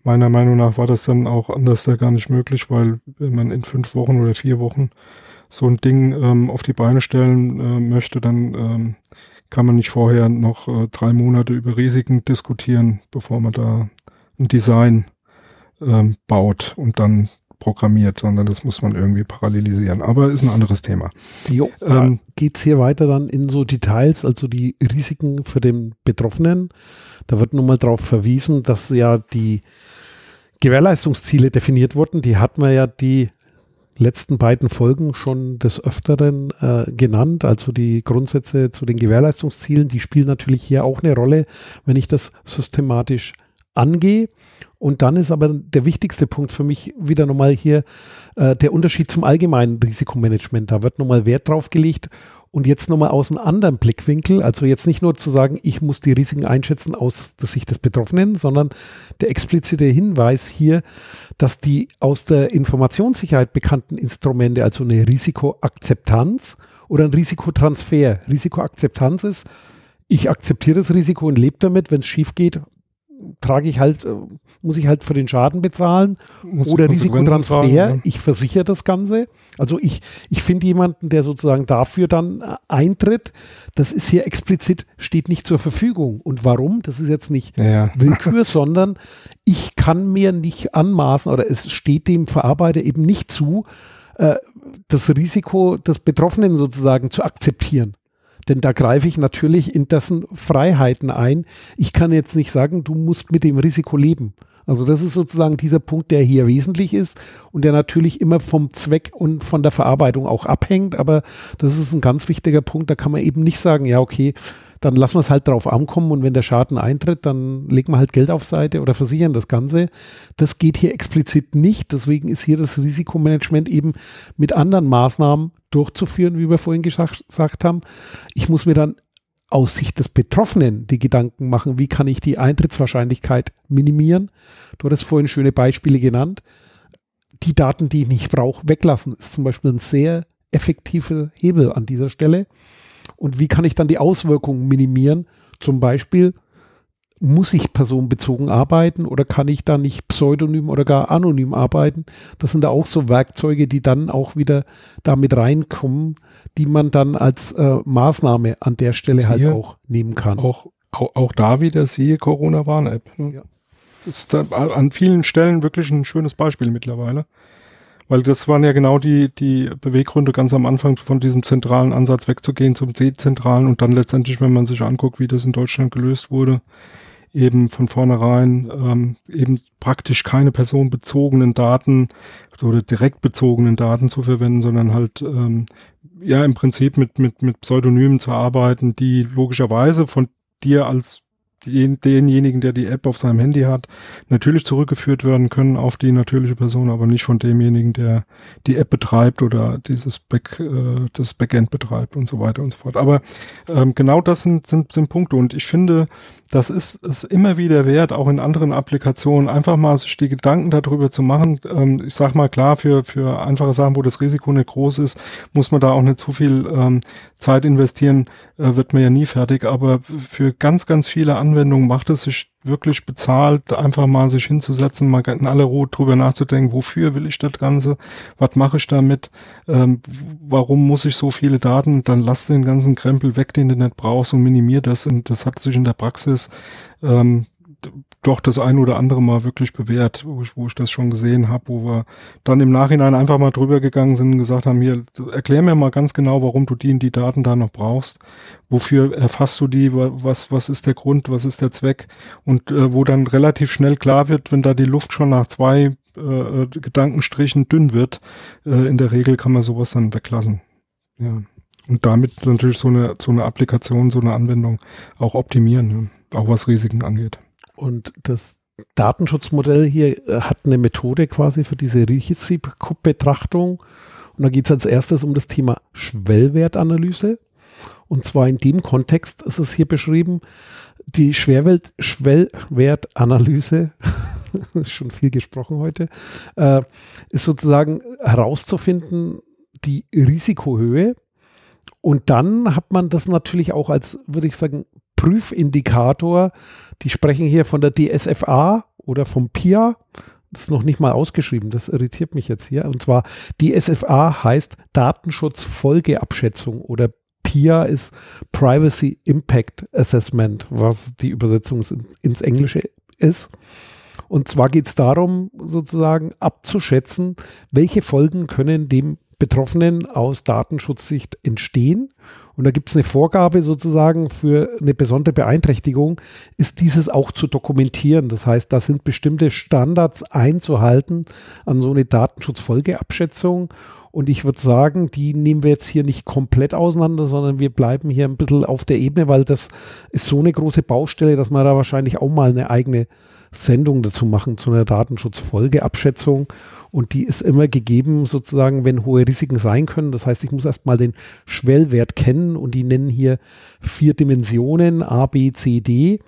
meiner Meinung nach war das dann auch anders da gar nicht möglich, weil wenn man in fünf Wochen oder vier Wochen so ein Ding ähm, auf die Beine stellen äh, möchte, dann ähm, kann man nicht vorher noch äh, drei Monate über Risiken diskutieren, bevor man da ein Design ähm, baut und dann programmiert, sondern das muss man irgendwie parallelisieren. Aber ist ein anderes Thema. Jo, ähm, geht es hier weiter dann in so Details, also die Risiken für den Betroffenen. Da wird nun mal darauf verwiesen, dass ja die Gewährleistungsziele definiert wurden. Die hatten wir ja die letzten beiden Folgen schon des Öfteren äh, genannt. Also die Grundsätze zu den Gewährleistungszielen, die spielen natürlich hier auch eine Rolle, wenn ich das systematisch angehe. Und dann ist aber der wichtigste Punkt für mich wieder nochmal hier äh, der Unterschied zum allgemeinen Risikomanagement. Da wird nochmal Wert drauf gelegt und jetzt nochmal aus einem anderen Blickwinkel, also jetzt nicht nur zu sagen, ich muss die Risiken einschätzen aus der Sicht des Betroffenen, sondern der explizite Hinweis hier, dass die aus der Informationssicherheit bekannten Instrumente, also eine Risikoakzeptanz oder ein Risikotransfer. Risikoakzeptanz ist, ich akzeptiere das Risiko und lebe damit, wenn es schief geht, trage ich halt, äh, muss ich halt für den Schaden bezahlen muss oder Risikotransfer, ja. ich versichere das Ganze. Also ich, ich finde jemanden, der sozusagen dafür dann äh, eintritt, das ist hier explizit, steht nicht zur Verfügung. Und warum? Das ist jetzt nicht ja. Willkür, sondern ich kann mir nicht anmaßen oder es steht dem Verarbeiter eben nicht zu, äh, das Risiko des Betroffenen sozusagen zu akzeptieren. Denn da greife ich natürlich in dessen Freiheiten ein. Ich kann jetzt nicht sagen, du musst mit dem Risiko leben. Also das ist sozusagen dieser Punkt, der hier wesentlich ist und der natürlich immer vom Zweck und von der Verarbeitung auch abhängt. Aber das ist ein ganz wichtiger Punkt. Da kann man eben nicht sagen, ja, okay, dann lassen wir es halt drauf ankommen und wenn der Schaden eintritt, dann legen wir halt Geld auf Seite oder versichern das Ganze. Das geht hier explizit nicht. Deswegen ist hier das Risikomanagement eben mit anderen Maßnahmen durchzuführen, wie wir vorhin gesagt, haben. Ich muss mir dann aus Sicht des Betroffenen die Gedanken machen, wie kann ich die Eintrittswahrscheinlichkeit minimieren. Du hattest vorhin schöne Beispiele genannt. Die Daten, die ich nicht brauche, weglassen, ist zum Beispiel ein sehr effektiver Hebel an dieser Stelle. Und wie kann ich dann die Auswirkungen minimieren? Zum Beispiel, muss ich personenbezogen arbeiten oder kann ich da nicht pseudonym oder gar anonym arbeiten? Das sind da auch so Werkzeuge, die dann auch wieder damit reinkommen, die man dann als äh, Maßnahme an der Stelle halt siehe, halt auch nehmen kann. Auch, auch, auch da wieder siehe Corona-Warn-App. Ne? Ja. Ist da an vielen Stellen wirklich ein schönes Beispiel mittlerweile. Weil das waren ja genau die, die Beweggründe ganz am Anfang von diesem zentralen Ansatz wegzugehen zum dezentralen und dann letztendlich, wenn man sich anguckt, wie das in Deutschland gelöst wurde, eben von vornherein ähm, eben praktisch keine personenbezogenen Daten oder direkt bezogenen Daten zu verwenden, sondern halt ähm, ja im Prinzip mit, mit, mit Pseudonymen zu arbeiten, die logischerweise von dir als denjenigen, der die App auf seinem Handy hat, natürlich zurückgeführt werden können auf die natürliche Person, aber nicht von demjenigen, der die App betreibt oder dieses Back, äh, das Backend betreibt und so weiter und so fort. Aber ähm, genau das sind, sind, sind Punkte und ich finde, das ist es immer wieder wert, auch in anderen Applikationen einfach mal sich die Gedanken darüber zu machen. Ähm, ich sag mal klar, für, für einfache Sachen, wo das Risiko nicht groß ist, muss man da auch nicht zu viel ähm, Zeit investieren, äh, wird man ja nie fertig. Aber für ganz, ganz viele Anwendungen macht es sich wirklich bezahlt, einfach mal sich hinzusetzen, mal in aller Ruhe drüber nachzudenken, wofür will ich das Ganze, was mache ich damit, ähm, warum muss ich so viele Daten, dann lass den ganzen Krempel weg, den du nicht brauchst und minimier das. Und das hat sich in der Praxis ähm, doch das ein oder andere Mal wirklich bewährt, wo ich, wo ich das schon gesehen habe, wo wir dann im Nachhinein einfach mal drüber gegangen sind und gesagt haben, hier, erklär mir mal ganz genau, warum du die und die Daten da noch brauchst. Wofür erfasst du die? Was, was ist der Grund? Was ist der Zweck? Und äh, wo dann relativ schnell klar wird, wenn da die Luft schon nach zwei äh, Gedankenstrichen dünn wird, äh, in der Regel kann man sowas dann weglassen. Ja. Und damit natürlich so eine, so eine Applikation, so eine Anwendung auch optimieren, ja. auch was Risiken angeht. Und das Datenschutzmodell hier äh, hat eine Methode quasi für diese Risikobetrachtung. Und da geht es als erstes um das Thema Schwellwertanalyse. Und zwar in dem Kontext ist es hier beschrieben, die Schwerwelt Schwellwertanalyse, ist schon viel gesprochen heute, äh, ist sozusagen herauszufinden, die Risikohöhe. Und dann hat man das natürlich auch als, würde ich sagen, Prüfindikator. Die sprechen hier von der DSFA oder vom PIA. Das ist noch nicht mal ausgeschrieben, das irritiert mich jetzt hier. Und zwar DSFA heißt Datenschutzfolgeabschätzung oder PIA ist Privacy Impact Assessment, was die Übersetzung ins Englische ist. Und zwar geht es darum, sozusagen abzuschätzen, welche Folgen können dem Betroffenen aus Datenschutzsicht entstehen. Und da gibt es eine Vorgabe sozusagen für eine besondere Beeinträchtigung, ist dieses auch zu dokumentieren. Das heißt, da sind bestimmte Standards einzuhalten an so eine Datenschutzfolgeabschätzung. Und ich würde sagen, die nehmen wir jetzt hier nicht komplett auseinander, sondern wir bleiben hier ein bisschen auf der Ebene, weil das ist so eine große Baustelle, dass man da wahrscheinlich auch mal eine eigene Sendung dazu machen, zu einer Datenschutzfolgeabschätzung. Und die ist immer gegeben, sozusagen, wenn hohe Risiken sein können. Das heißt, ich muss erstmal den Schwellwert kennen und die nennen hier vier Dimensionen, A, B, C, D.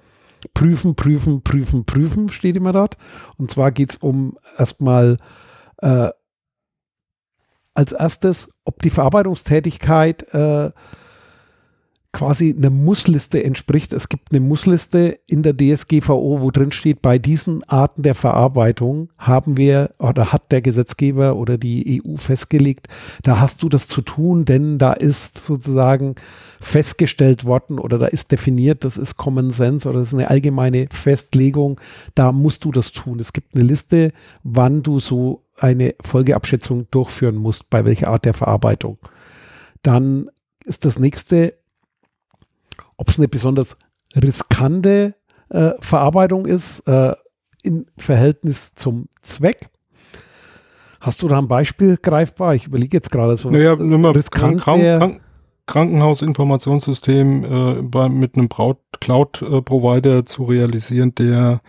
Prüfen, prüfen, prüfen, prüfen, steht immer dort. Und zwar geht es um erstmal äh, als erstes, ob die Verarbeitungstätigkeit äh, quasi einer Mussliste entspricht. Es gibt eine Mussliste in der DSGVO, wo drin steht, bei diesen Arten der Verarbeitung haben wir oder hat der Gesetzgeber oder die EU festgelegt, da hast du das zu tun, denn da ist sozusagen festgestellt worden oder da ist definiert, das ist Common Sense oder das ist eine allgemeine Festlegung, da musst du das tun. Es gibt eine Liste, wann du so eine Folgeabschätzung durchführen musst, bei welcher Art der Verarbeitung. Dann ist das nächste, ob es eine besonders riskante äh, Verarbeitung ist äh, im Verhältnis zum Zweck. Hast du da ein Beispiel greifbar? Ich überlege jetzt gerade so. Naja, nimm mal riskant Krank Krank Krankenhausinformationssystem äh, bei, mit einem Cloud-Provider zu realisieren, der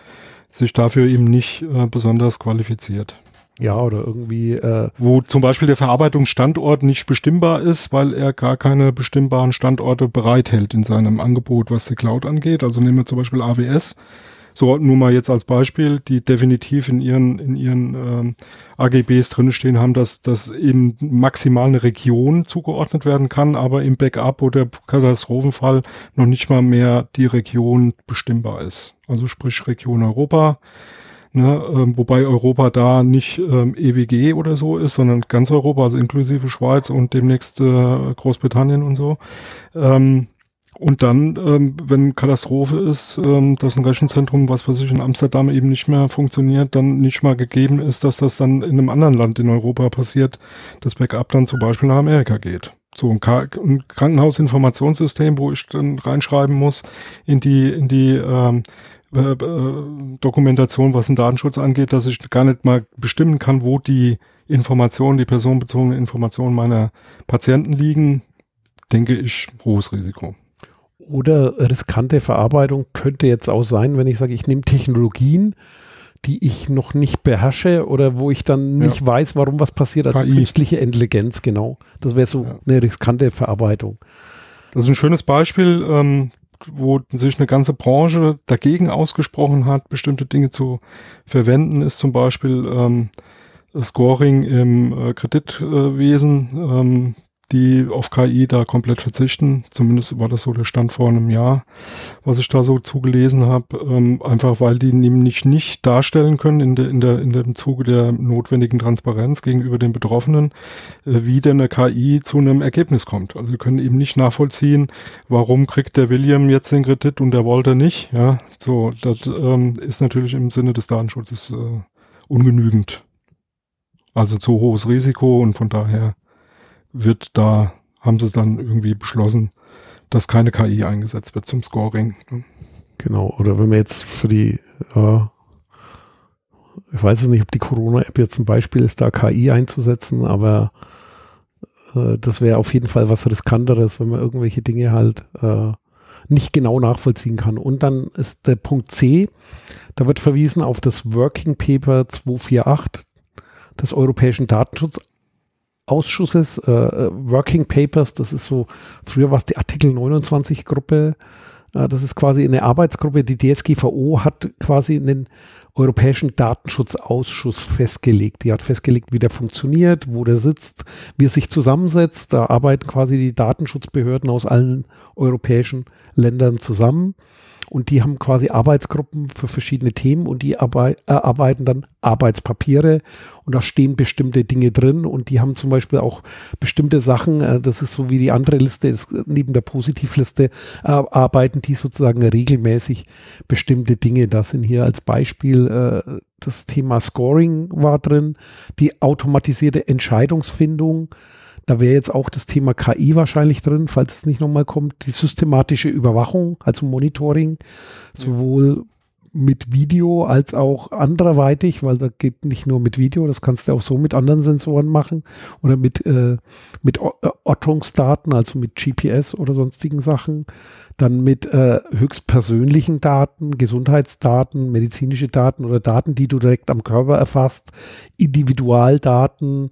sich dafür eben nicht äh, besonders qualifiziert. Ja, oder irgendwie. Äh Wo zum Beispiel der Verarbeitungsstandort nicht bestimmbar ist, weil er gar keine bestimmbaren Standorte bereithält in seinem Angebot, was die Cloud angeht. Also nehmen wir zum Beispiel AWS. So, nur mal jetzt als Beispiel, die definitiv in ihren, in ihren ähm, AGBs drinstehen haben, dass, dass eben maximal eine Region zugeordnet werden kann, aber im Backup oder Katastrophenfall noch nicht mal mehr die Region bestimmbar ist. Also sprich Region Europa Ne, ähm, wobei Europa da nicht ähm, EWG oder so ist, sondern ganz Europa, also inklusive Schweiz und demnächst äh, Großbritannien und so. Ähm, Und dann, ähm, wenn Katastrophe ist, ähm, dass ein Rechenzentrum, was weiß ich, in Amsterdam eben nicht mehr funktioniert, dann nicht mal gegeben ist, dass das dann in einem anderen Land in Europa passiert, das Backup dann zum Beispiel nach Amerika geht. So ein, ein Krankenhausinformationssystem, wo ich dann reinschreiben muss in die, in die ähm, äh, äh, Dokumentation, was den Datenschutz angeht, dass ich gar nicht mal bestimmen kann, wo die Informationen, die personenbezogenen Informationen meiner Patienten liegen, denke ich, hohes Risiko. Oder riskante Verarbeitung könnte jetzt auch sein, wenn ich sage, ich nehme Technologien, die ich noch nicht beherrsche oder wo ich dann nicht ja. weiß, warum was passiert. Also KI. künstliche Intelligenz, genau. Das wäre so ja. eine riskante Verarbeitung. Das ist ein schönes Beispiel, ähm, wo sich eine ganze Branche dagegen ausgesprochen hat, bestimmte Dinge zu verwenden, ist zum Beispiel ähm, Scoring im äh, Kreditwesen. Ähm, die auf KI da komplett verzichten. Zumindest war das so der Stand vor einem Jahr, was ich da so zugelesen habe. Ähm, einfach weil die nämlich nicht darstellen können in, der in, der, in dem Zuge der notwendigen Transparenz gegenüber den Betroffenen, äh, wie denn eine KI zu einem Ergebnis kommt. Also sie können eben nicht nachvollziehen, warum kriegt der William jetzt den Kredit und der Walter nicht. Ja, so, das ähm, ist natürlich im Sinne des Datenschutzes äh, ungenügend. Also zu hohes Risiko und von daher wird da, haben sie dann irgendwie beschlossen, dass keine KI eingesetzt wird zum Scoring. Ne? Genau, oder wenn wir jetzt für die, äh, ich weiß es nicht, ob die Corona-App jetzt ein Beispiel ist, da KI einzusetzen, aber äh, das wäre auf jeden Fall was riskanteres, wenn man irgendwelche Dinge halt äh, nicht genau nachvollziehen kann. Und dann ist der Punkt C, da wird verwiesen auf das Working Paper 248 des Europäischen Datenschutz Ausschusses, äh, äh, Working Papers, das ist so, früher war es die Artikel 29 Gruppe, äh, das ist quasi eine Arbeitsgruppe, die DSGVO hat quasi einen Europäischen Datenschutzausschuss festgelegt. Die hat festgelegt, wie der funktioniert, wo der sitzt, wie er sich zusammensetzt. Da arbeiten quasi die Datenschutzbehörden aus allen europäischen Ländern zusammen und die haben quasi Arbeitsgruppen für verschiedene Themen und die erarbeiten dann Arbeitspapiere und da stehen bestimmte Dinge drin und die haben zum Beispiel auch bestimmte Sachen, äh, das ist so wie die andere Liste ist, neben der Positivliste äh, arbeiten die sozusagen regelmäßig bestimmte Dinge. Das sind hier als Beispiel äh, das Thema Scoring war drin, die automatisierte Entscheidungsfindung, da wäre jetzt auch das Thema KI wahrscheinlich drin, falls es nicht nochmal kommt. Die systematische Überwachung, also Monitoring, sowohl mit Video als auch anderweitig, weil da geht nicht nur mit Video, das kannst du auch so mit anderen Sensoren machen oder mit, äh, mit äh, Ortungsdaten, also mit GPS oder sonstigen Sachen. Dann mit äh, höchstpersönlichen Daten, Gesundheitsdaten, medizinische Daten oder Daten, die du direkt am Körper erfasst, Individualdaten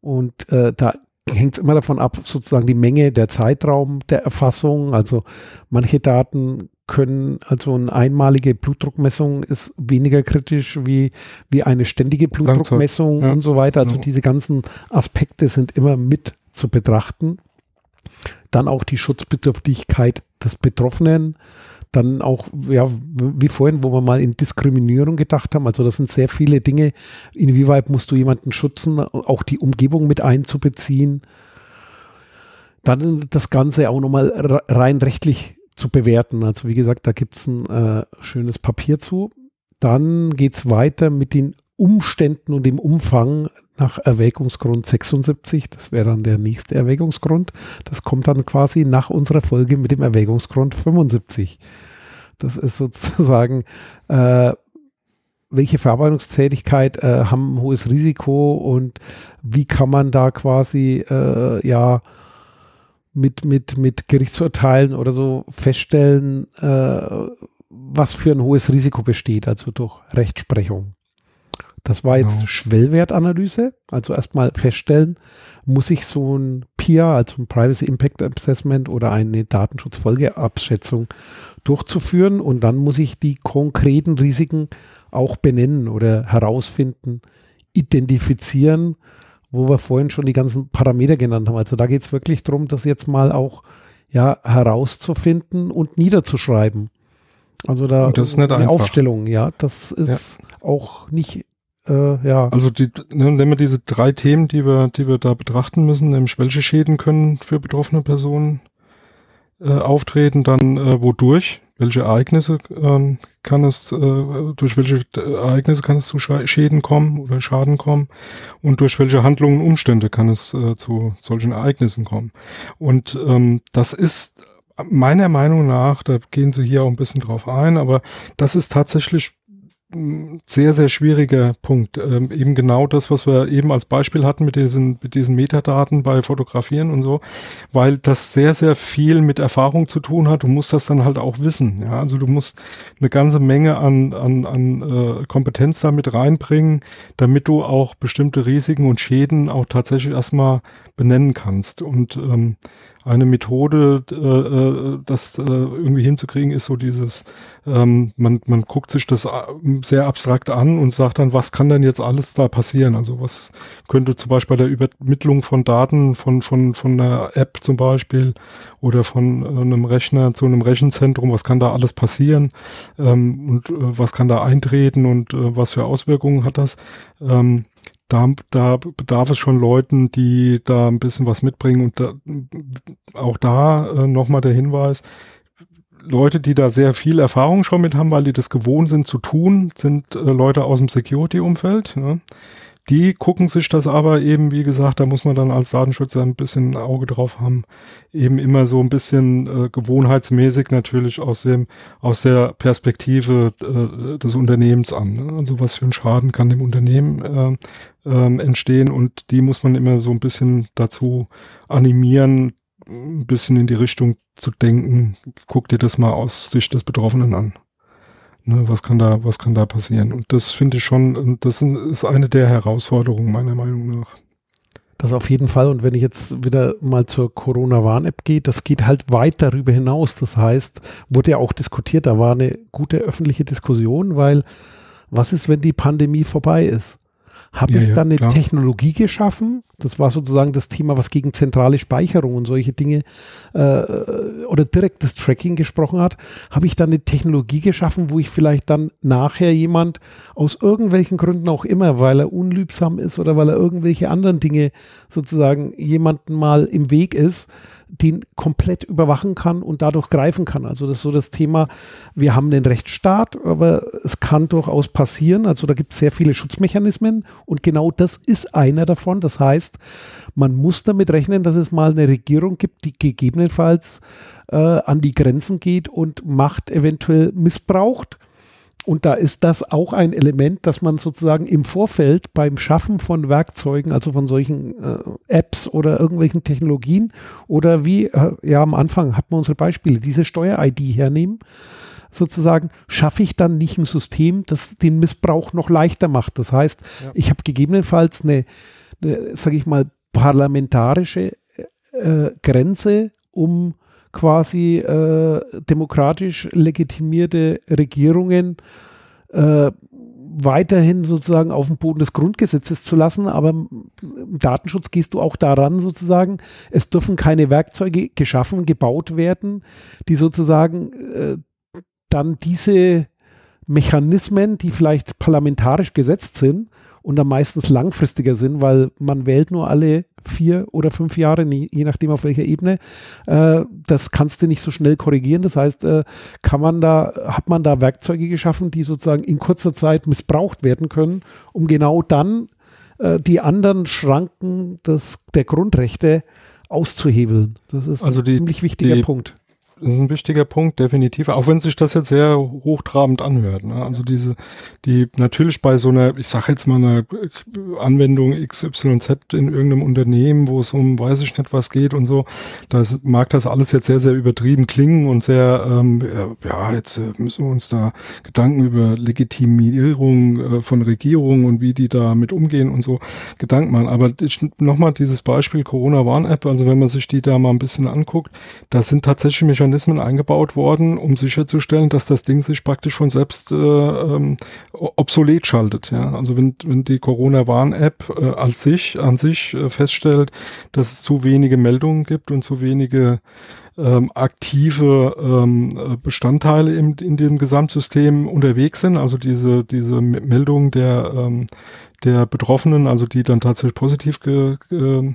und äh, da hängt es immer davon ab, sozusagen die Menge, der Zeitraum der Erfassung. Also manche Daten können, also eine einmalige Blutdruckmessung ist weniger kritisch wie, wie eine ständige Blutdruckmessung ja. und so weiter. Also diese ganzen Aspekte sind immer mit zu betrachten. Dann auch die Schutzbedürftigkeit des Betroffenen dann auch, ja, wie vorhin, wo wir mal in Diskriminierung gedacht haben, also das sind sehr viele Dinge, inwieweit musst du jemanden schützen, auch die Umgebung mit einzubeziehen. Dann das Ganze auch nochmal rein rechtlich zu bewerten. Also wie gesagt, da gibt es ein äh, schönes Papier zu. Dann geht es weiter mit den Umständen und dem Umfang nach Erwägungsgrund 76. Das wäre dann der nächste Erwägungsgrund. Das kommt dann quasi nach unserer Folge mit dem Erwägungsgrund 75. Das ist sozusagen, äh, welche Verarbeitungstätigkeit äh, haben ein hohes Risiko und wie kann man da quasi äh, ja mit, mit, mit Gerichtsurteilen oder so feststellen, äh, was für ein hohes Risiko besteht, also durch Rechtsprechung. Das war jetzt genau. Schwellwertanalyse. Also erstmal feststellen, muss ich so ein PIA, also ein Privacy Impact Assessment oder eine Datenschutzfolgeabschätzung durchzuführen und dann muss ich die konkreten Risiken auch benennen oder herausfinden, identifizieren, wo wir vorhin schon die ganzen Parameter genannt haben. Also da geht es wirklich darum, das jetzt mal auch ja, herauszufinden und niederzuschreiben. Also da das ist nicht eine einfach. Aufstellung, ja, das ist ja. auch nicht äh, ja. Also die, ne, nehmen wir diese drei Themen, die wir, die wir da betrachten müssen, nämlich welche Schäden können für betroffene Personen äh, auftreten, dann äh, wodurch, welche Ereignisse ähm, kann es, äh, durch welche Ereignisse kann es zu Schäden kommen oder Schaden kommen und durch welche Handlungen und Umstände kann es äh, zu solchen Ereignissen kommen. Und ähm, das ist meiner Meinung nach, da gehen Sie hier auch ein bisschen drauf ein, aber das ist tatsächlich sehr, sehr schwieriger Punkt. Ähm, eben genau das, was wir eben als Beispiel hatten mit diesen, mit diesen Metadaten bei Fotografieren und so, weil das sehr, sehr viel mit Erfahrung zu tun hat. Du musst das dann halt auch wissen. Ja? Also du musst eine ganze Menge an, an, an äh, Kompetenz damit reinbringen, damit du auch bestimmte Risiken und Schäden auch tatsächlich erstmal benennen kannst. Und ähm, eine Methode, äh, äh, das äh, irgendwie hinzukriegen, ist so dieses, ähm, man, man guckt sich das äh, sehr abstrakt an und sagt dann, was kann denn jetzt alles da passieren? Also was könnte zum Beispiel bei der Übermittlung von Daten von, von, von einer App zum Beispiel oder von einem Rechner zu einem Rechenzentrum, was kann da alles passieren ähm, und äh, was kann da eintreten und äh, was für Auswirkungen hat das? Ähm, da, da bedarf es schon Leuten, die da ein bisschen was mitbringen. Und da, auch da äh, nochmal der Hinweis, Leute, die da sehr viel Erfahrung schon mit haben, weil die das gewohnt sind zu tun, sind äh, Leute aus dem Security-Umfeld. Ne? Die gucken sich das aber eben, wie gesagt, da muss man dann als Datenschützer ein bisschen Auge drauf haben, eben immer so ein bisschen äh, gewohnheitsmäßig natürlich aus dem, aus der Perspektive äh, des Unternehmens an. Ne? Also was für ein Schaden kann dem Unternehmen äh, äh, entstehen und die muss man immer so ein bisschen dazu animieren, ein bisschen in die Richtung zu denken. Guck dir das mal aus Sicht des Betroffenen an. Ne, was kann da, was kann da passieren? Und das finde ich schon, das ist eine der Herausforderungen meiner Meinung nach. Das auf jeden Fall. Und wenn ich jetzt wieder mal zur Corona-Warn-App gehe, das geht halt weit darüber hinaus. Das heißt, wurde ja auch diskutiert, da war eine gute öffentliche Diskussion, weil was ist, wenn die Pandemie vorbei ist? Habe ja, ich dann eine klar. Technologie geschaffen? Das war sozusagen das Thema, was gegen zentrale Speicherung und solche Dinge äh, oder direktes Tracking gesprochen hat. Habe ich dann eine Technologie geschaffen, wo ich vielleicht dann nachher jemand aus irgendwelchen Gründen auch immer, weil er unliebsam ist oder weil er irgendwelche anderen Dinge sozusagen jemanden mal im Weg ist, den komplett überwachen kann und dadurch greifen kann. Also das ist so das Thema, wir haben den Rechtsstaat, aber es kann durchaus passieren. Also da gibt es sehr viele Schutzmechanismen und genau das ist einer davon. Das heißt, man muss damit rechnen, dass es mal eine Regierung gibt, die gegebenenfalls äh, an die Grenzen geht und Macht eventuell missbraucht und da ist das auch ein Element, dass man sozusagen im Vorfeld beim Schaffen von Werkzeugen, also von solchen äh, Apps oder irgendwelchen Technologien oder wie, äh, ja, am Anfang hatten wir unsere Beispiele, diese Steuer-ID hernehmen, sozusagen, schaffe ich dann nicht ein System, das den Missbrauch noch leichter macht. Das heißt, ja. ich habe gegebenenfalls eine, eine sage ich mal, parlamentarische äh, Grenze, um quasi äh, demokratisch legitimierte Regierungen äh, weiterhin sozusagen auf dem Boden des Grundgesetzes zu lassen, aber im Datenschutz gehst du auch daran sozusagen, es dürfen keine Werkzeuge geschaffen, gebaut werden, die sozusagen äh, dann diese Mechanismen, die vielleicht parlamentarisch gesetzt sind, und dann meistens langfristiger sind, weil man wählt nur alle vier oder fünf Jahre, je nachdem auf welcher Ebene. Äh, das kannst du nicht so schnell korrigieren. Das heißt, äh, kann man da, hat man da Werkzeuge geschaffen, die sozusagen in kurzer Zeit missbraucht werden können, um genau dann äh, die anderen Schranken des, der Grundrechte auszuhebeln. Das ist also ein die, ziemlich wichtiger die, Punkt. Das ist ein wichtiger Punkt, definitiv. Auch wenn sich das jetzt sehr hochtrabend anhört. Ne? Also diese, die natürlich bei so einer, ich sage jetzt mal eine Anwendung XYZ in irgendeinem Unternehmen, wo es um, weiß ich nicht, was geht und so, das mag das alles jetzt sehr, sehr übertrieben klingen und sehr, ähm, ja, jetzt äh, müssen wir uns da Gedanken über Legitimierung äh, von Regierungen und wie die da mit umgehen und so Gedanken machen. Aber nochmal dieses Beispiel Corona-Warn-App, also wenn man sich die da mal ein bisschen anguckt, das sind tatsächlich Mechanismen, eingebaut worden, um sicherzustellen, dass das Ding sich praktisch von selbst äh, ähm, obsolet schaltet. Ja? Also wenn, wenn die Corona-Warn-App äh, als sich, an sich äh, feststellt, dass es zu wenige Meldungen gibt und zu wenige ähm, aktive ähm, Bestandteile im, in dem Gesamtsystem unterwegs sind, also diese, diese Meldungen der, ähm, der Betroffenen, also die dann tatsächlich positiv ge, ge,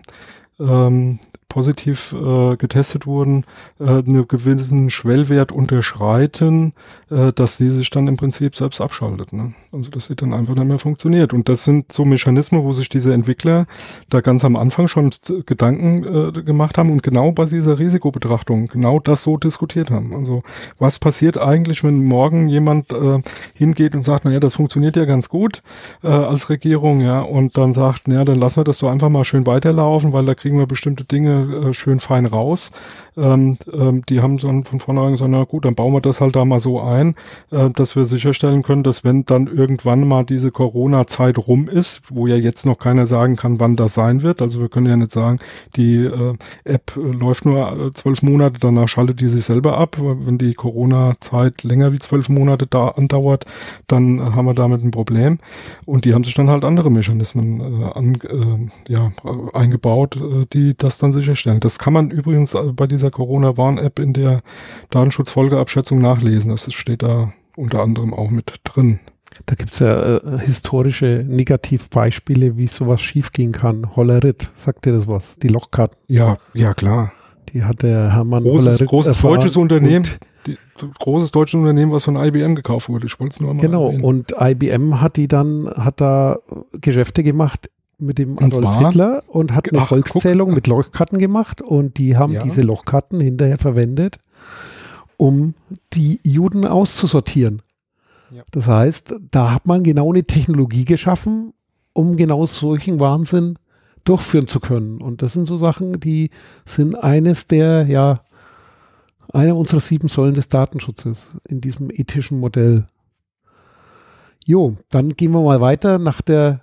ähm, positiv äh, getestet wurden, äh, einen gewissen Schwellwert unterschreiten, äh, dass die sich dann im Prinzip selbst abschaltet. Ne? Also dass sie dann einfach nicht mehr funktioniert. Und das sind so Mechanismen, wo sich diese Entwickler da ganz am Anfang schon Gedanken äh, gemacht haben und genau bei dieser Risikobetrachtung genau das so diskutiert haben. Also was passiert eigentlich, wenn morgen jemand äh, hingeht und sagt, naja, das funktioniert ja ganz gut äh, als Regierung, ja, und dann sagt, naja, dann lassen wir das so einfach mal schön weiterlaufen, weil da kriegen wir bestimmte Dinge äh, schön fein raus. Ähm, ähm, die haben dann von vornherein gesagt, na gut, dann bauen wir das halt da mal so ein, äh, dass wir sicherstellen können, dass wenn dann irgendwann mal diese Corona-Zeit rum ist, wo ja jetzt noch keiner sagen kann, wann das sein wird, also wir können ja nicht sagen, die äh, App äh, läuft nur äh, zwölf Monate, danach schaltet die sich selber ab. Wenn die Corona-Zeit länger wie zwölf Monate da andauert, dann haben wir damit ein Problem. Und die haben sich dann halt andere Mechanismen äh, an, ja, eingebaut, die das dann sicherstellen. Das kann man übrigens bei dieser Corona-Warn-App in der Datenschutzfolgeabschätzung nachlesen. Das steht da unter anderem auch mit drin. Da gibt es ja äh, historische Negativbeispiele, wie sowas schiefgehen kann. Hollerit, sagt dir das was? Die Lochkarten. Ja, ja, klar. Die hat der Hermann großes, Hollerit großes deutsches Unternehmen. Die, großes deutsches Unternehmen, was von IBM gekauft wurde. Ich wollte es nur mal Genau, erwähnen. und IBM hat die dann, hat da Geschäfte gemacht mit dem Adolf Hitler und hat eine Ach, Volkszählung guck. mit Lochkarten gemacht und die haben ja. diese Lochkarten hinterher verwendet, um die Juden auszusortieren. Ja. Das heißt, da hat man genau eine Technologie geschaffen, um genau solchen Wahnsinn durchführen zu können. Und das sind so Sachen, die sind eines der, ja, einer unserer sieben Säulen des Datenschutzes in diesem ethischen Modell. Jo, dann gehen wir mal weiter nach der,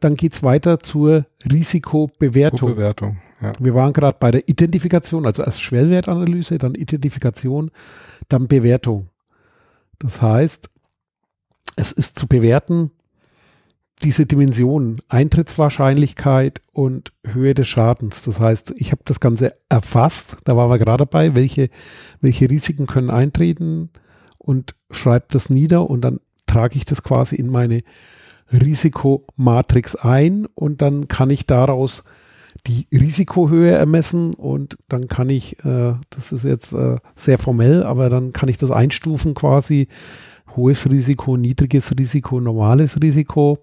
dann geht es weiter zur Risikobewertung. Risikobewertung ja. Wir waren gerade bei der Identifikation, also erst Schwellwertanalyse, dann Identifikation, dann Bewertung. Das heißt, es ist zu bewerten, diese Dimensionen, Eintrittswahrscheinlichkeit und Höhe des Schadens. Das heißt, ich habe das Ganze erfasst, da waren wir gerade dabei, welche, welche Risiken können eintreten und schreibe das nieder und dann trage ich das quasi in meine Risikomatrix ein und dann kann ich daraus die Risikohöhe ermessen und dann kann ich, äh, das ist jetzt äh, sehr formell, aber dann kann ich das einstufen quasi, hohes Risiko, niedriges Risiko, normales Risiko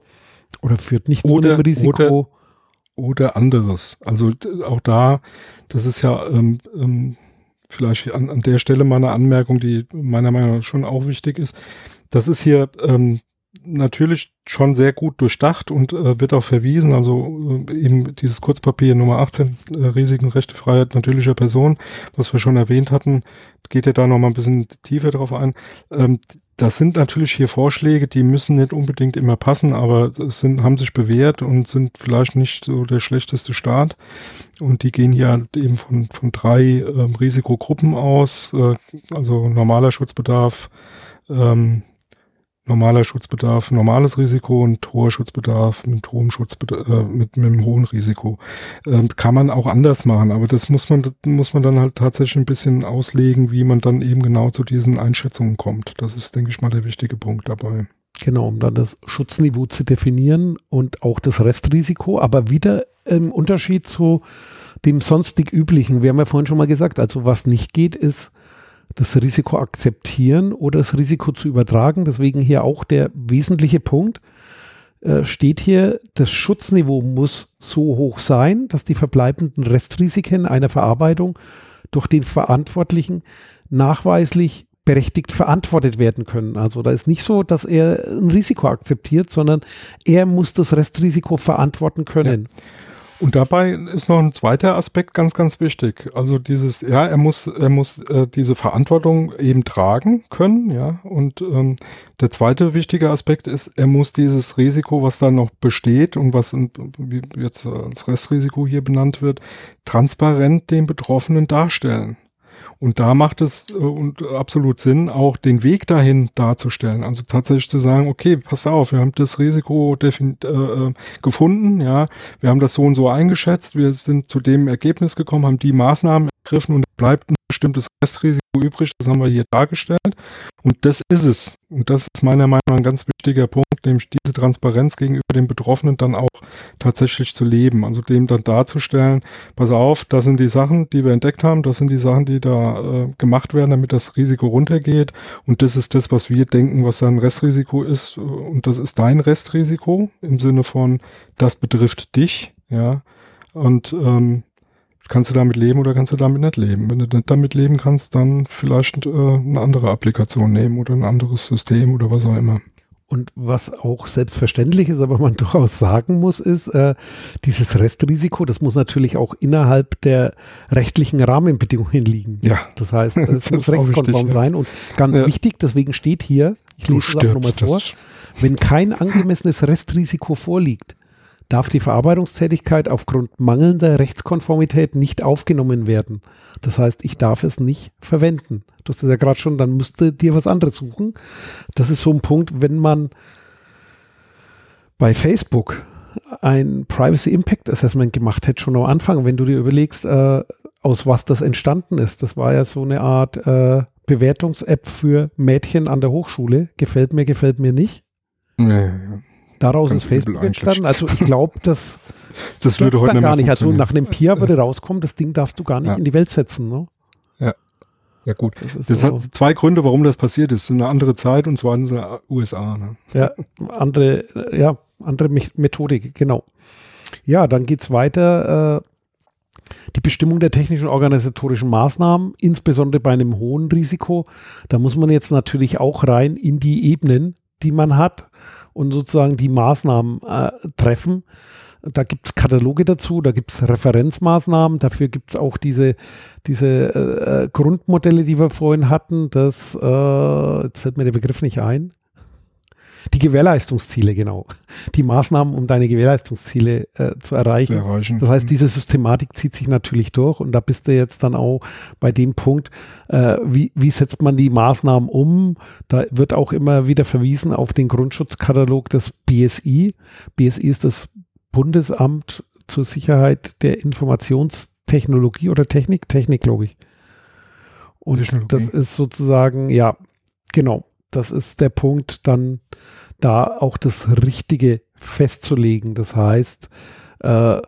oder führt nicht oder, zu dem Risiko. Oder, oder anderes. Also auch da, das ist ja ähm, ähm, vielleicht an, an der Stelle mal eine Anmerkung, die meiner Meinung nach schon auch wichtig ist. Das ist hier ähm, natürlich schon sehr gut durchdacht und äh, wird auch verwiesen. Also äh, eben dieses Kurzpapier Nummer 18, äh, Risiken, Rechte, Freiheit natürlicher Person, was wir schon erwähnt hatten, geht ja da noch mal ein bisschen tiefer drauf ein. Ähm, das sind natürlich hier Vorschläge, die müssen nicht unbedingt immer passen, aber sind, haben sich bewährt und sind vielleicht nicht so der schlechteste Start. Und die gehen hier eben von, von drei ähm, Risikogruppen aus, äh, also normaler Schutzbedarf, ähm, normaler Schutzbedarf, normales Risiko und hoher Schutzbedarf mit hohem Schutzbedarf, äh, mit, mit einem hohen Risiko. Ähm, kann man auch anders machen, aber das muss man, muss man dann halt tatsächlich ein bisschen auslegen, wie man dann eben genau zu diesen Einschätzungen kommt. Das ist, denke ich mal, der wichtige Punkt dabei. Genau, um dann das Schutzniveau zu definieren und auch das Restrisiko, aber wieder im Unterschied zu dem sonstig üblichen. Wir haben ja vorhin schon mal gesagt, also was nicht geht, ist, das Risiko akzeptieren oder das Risiko zu übertragen. Deswegen hier auch der wesentliche Punkt äh, steht hier, das Schutzniveau muss so hoch sein, dass die verbleibenden Restrisiken einer Verarbeitung durch den Verantwortlichen nachweislich berechtigt verantwortet werden können. Also da ist nicht so, dass er ein Risiko akzeptiert, sondern er muss das Restrisiko verantworten können. Ja. Und dabei ist noch ein zweiter Aspekt ganz, ganz wichtig. Also dieses, ja, er muss, er muss äh, diese Verantwortung eben tragen können, ja. Und ähm, der zweite wichtige Aspekt ist, er muss dieses Risiko, was da noch besteht und was in, jetzt als Restrisiko hier benannt wird, transparent den Betroffenen darstellen. Und da macht es äh, und absolut Sinn, auch den Weg dahin darzustellen. Also tatsächlich zu sagen, okay, pass auf, wir haben das Risiko äh, äh, gefunden, ja, wir haben das so und so eingeschätzt, wir sind zu dem Ergebnis gekommen, haben die Maßnahmen ergriffen und bleibt ein bestimmtes Restrisiko übrig, das haben wir hier dargestellt. Und das ist es. Und das ist meiner Meinung nach ein ganz wichtiger Punkt, nämlich diese Transparenz gegenüber dem Betroffenen dann auch tatsächlich zu leben. Also dem dann darzustellen, pass auf, das sind die Sachen, die wir entdeckt haben, das sind die Sachen, die da äh, gemacht werden, damit das Risiko runtergeht. Und das ist das, was wir denken, was sein Restrisiko ist. Und das ist dein Restrisiko im Sinne von, das betrifft dich, ja. Und ähm, kannst du damit leben oder kannst du damit nicht leben. Wenn du nicht damit leben kannst, dann vielleicht äh, eine andere Applikation nehmen oder ein anderes System oder was auch immer. Und was auch selbstverständlich ist, aber man durchaus sagen muss, ist, äh, dieses Restrisiko, das muss natürlich auch innerhalb der rechtlichen Rahmenbedingungen liegen. Ja. Das heißt, es muss rechtskonform ja. sein. Und ganz ja. wichtig, deswegen steht hier, ich lese es auch nochmal vor, wenn kein angemessenes Restrisiko vorliegt, darf die Verarbeitungstätigkeit aufgrund mangelnder Rechtskonformität nicht aufgenommen werden. Das heißt, ich darf es nicht verwenden. Du hast ja gerade schon, dann müsste dir was anderes suchen. Das ist so ein Punkt, wenn man bei Facebook ein Privacy Impact Assessment gemacht hätte, schon am Anfang, wenn du dir überlegst, äh, aus was das entstanden ist. Das war ja so eine Art äh, Bewertungs-App für Mädchen an der Hochschule. Gefällt mir, gefällt mir nicht. Ja. Daraus ist Facebook entstanden. Also ich glaube, das, das würde heute dann gar nicht. Also nach einem Peer würde rauskommen, das Ding darfst du gar nicht ja. in die Welt setzen. Ne? Ja. Ja gut. Das, das so. hat zwei Gründe, warum das passiert ist. Eine andere Zeit und zweitens USA. Ne? Ja, andere, ja, andere Methodik, genau. Ja, dann geht es weiter. Äh, die Bestimmung der technischen organisatorischen Maßnahmen, insbesondere bei einem hohen Risiko, da muss man jetzt natürlich auch rein in die Ebenen, die man hat und sozusagen die Maßnahmen äh, treffen. Da gibt es Kataloge dazu, da gibt es Referenzmaßnahmen, dafür gibt es auch diese, diese äh, Grundmodelle, die wir vorhin hatten. Das, äh, jetzt fällt mir der Begriff nicht ein. Die Gewährleistungsziele, genau. Die Maßnahmen, um deine Gewährleistungsziele äh, zu erreichen. erreichen. Das heißt, diese Systematik zieht sich natürlich durch und da bist du jetzt dann auch bei dem Punkt, äh, wie, wie setzt man die Maßnahmen um? Da wird auch immer wieder verwiesen auf den Grundschutzkatalog des BSI. BSI ist das Bundesamt zur Sicherheit der Informationstechnologie oder Technik, Technik, glaube ich. Und das ist sozusagen, ja, genau, das ist der Punkt, dann da auch das Richtige festzulegen. Das heißt, äh,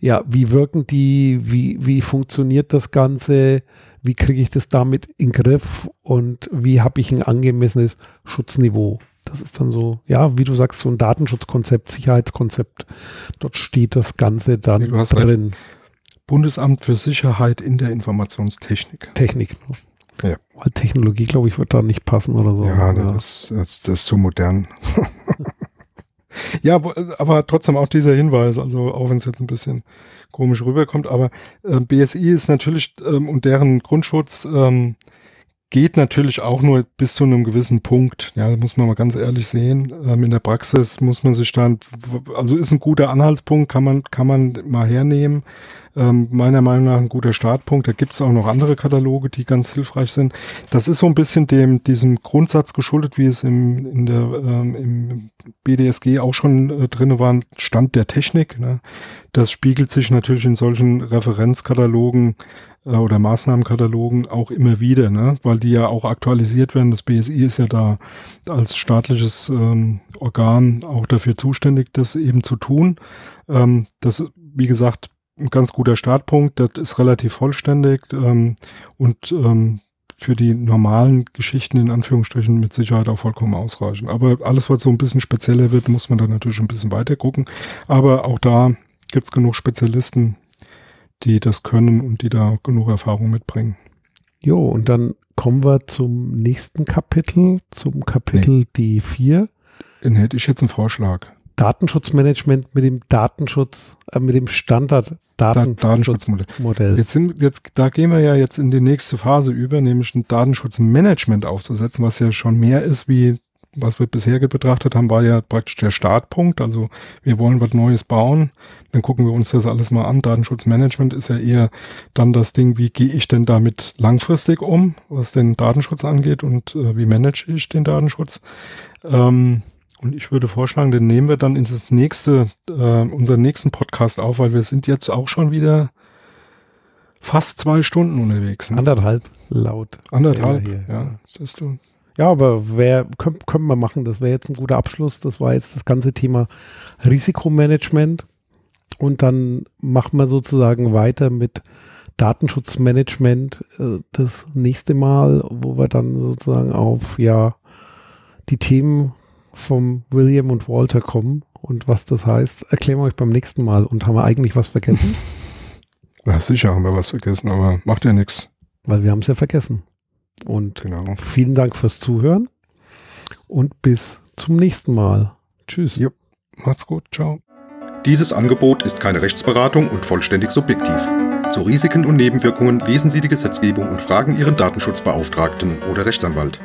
ja, wie wirken die, wie, wie funktioniert das Ganze, wie kriege ich das damit in den Griff und wie habe ich ein angemessenes Schutzniveau. Das ist dann so, ja, wie du sagst, so ein Datenschutzkonzept, Sicherheitskonzept. Dort steht das Ganze dann nee, drin. Recht. Bundesamt für Sicherheit in der Informationstechnik. Technik. Ne? Ja. Weil Technologie, glaube ich, wird da nicht passen oder so. Ja, ja. Das, das, das ist zu modern. ja, aber trotzdem auch dieser Hinweis, also auch wenn es jetzt ein bisschen komisch rüberkommt, aber äh, BSI ist natürlich ähm, und deren Grundschutz ähm, geht natürlich auch nur bis zu einem gewissen Punkt. Ja, muss man mal ganz ehrlich sehen. Ähm, in der Praxis muss man sich dann, also ist ein guter Anhaltspunkt, kann man, kann man mal hernehmen. Ähm, meiner Meinung nach ein guter Startpunkt. Da gibt es auch noch andere Kataloge, die ganz hilfreich sind. Das ist so ein bisschen dem, diesem Grundsatz geschuldet, wie es im, in der, ähm, im BDSG auch schon äh, drin war, Stand der Technik. Ne? Das spiegelt sich natürlich in solchen Referenzkatalogen äh, oder Maßnahmenkatalogen auch immer wieder, ne? weil die ja auch aktualisiert werden. Das BSI ist ja da als staatliches ähm, Organ auch dafür zuständig, das eben zu tun. Ähm, das ist, wie gesagt, ein ganz guter Startpunkt. Das ist relativ vollständig ähm, und ähm, für die normalen Geschichten in Anführungsstrichen mit Sicherheit auch vollkommen ausreichend. Aber alles, was so ein bisschen spezieller wird, muss man dann natürlich ein bisschen weiter gucken. Aber auch da gibt es genug Spezialisten, die das können und die da genug Erfahrung mitbringen. Jo, und dann kommen wir zum nächsten Kapitel, zum Kapitel nee. D4. Dann hätte ich jetzt einen Vorschlag. Datenschutzmanagement mit dem Datenschutz, äh, mit dem Standard Datenschutzmodell. Jetzt sind, jetzt, da gehen wir ja jetzt in die nächste Phase über, nämlich ein Datenschutzmanagement aufzusetzen, was ja schon mehr ist wie was wir bisher betrachtet haben, war ja praktisch der Startpunkt. Also wir wollen was Neues bauen. Dann gucken wir uns das alles mal an. Datenschutzmanagement ist ja eher dann das Ding, wie gehe ich denn damit langfristig um, was den Datenschutz angeht und äh, wie manage ich den Datenschutz. Ähm, und ich würde vorschlagen, den nehmen wir dann in das nächste, äh, unseren nächsten Podcast auf, weil wir sind jetzt auch schon wieder fast zwei Stunden unterwegs. Ne? Anderthalb laut. Anderthalb, ja, ja. siehst du. Ja, aber wer können, können wir machen, das wäre jetzt ein guter Abschluss. Das war jetzt das ganze Thema Risikomanagement. Und dann machen wir sozusagen weiter mit Datenschutzmanagement äh, das nächste Mal, wo wir dann sozusagen auf ja die Themen vom William und Walter kommen und was das heißt, erklären wir euch beim nächsten Mal. Und haben wir eigentlich was vergessen? Ja, sicher haben wir was vergessen, aber macht ja nichts. Weil wir haben es ja vergessen. Und genau. vielen Dank fürs Zuhören und bis zum nächsten Mal. Tschüss. Jo, macht's gut. Ciao. Dieses Angebot ist keine Rechtsberatung und vollständig subjektiv. Zu Risiken und Nebenwirkungen lesen Sie die Gesetzgebung und fragen Ihren Datenschutzbeauftragten oder Rechtsanwalt.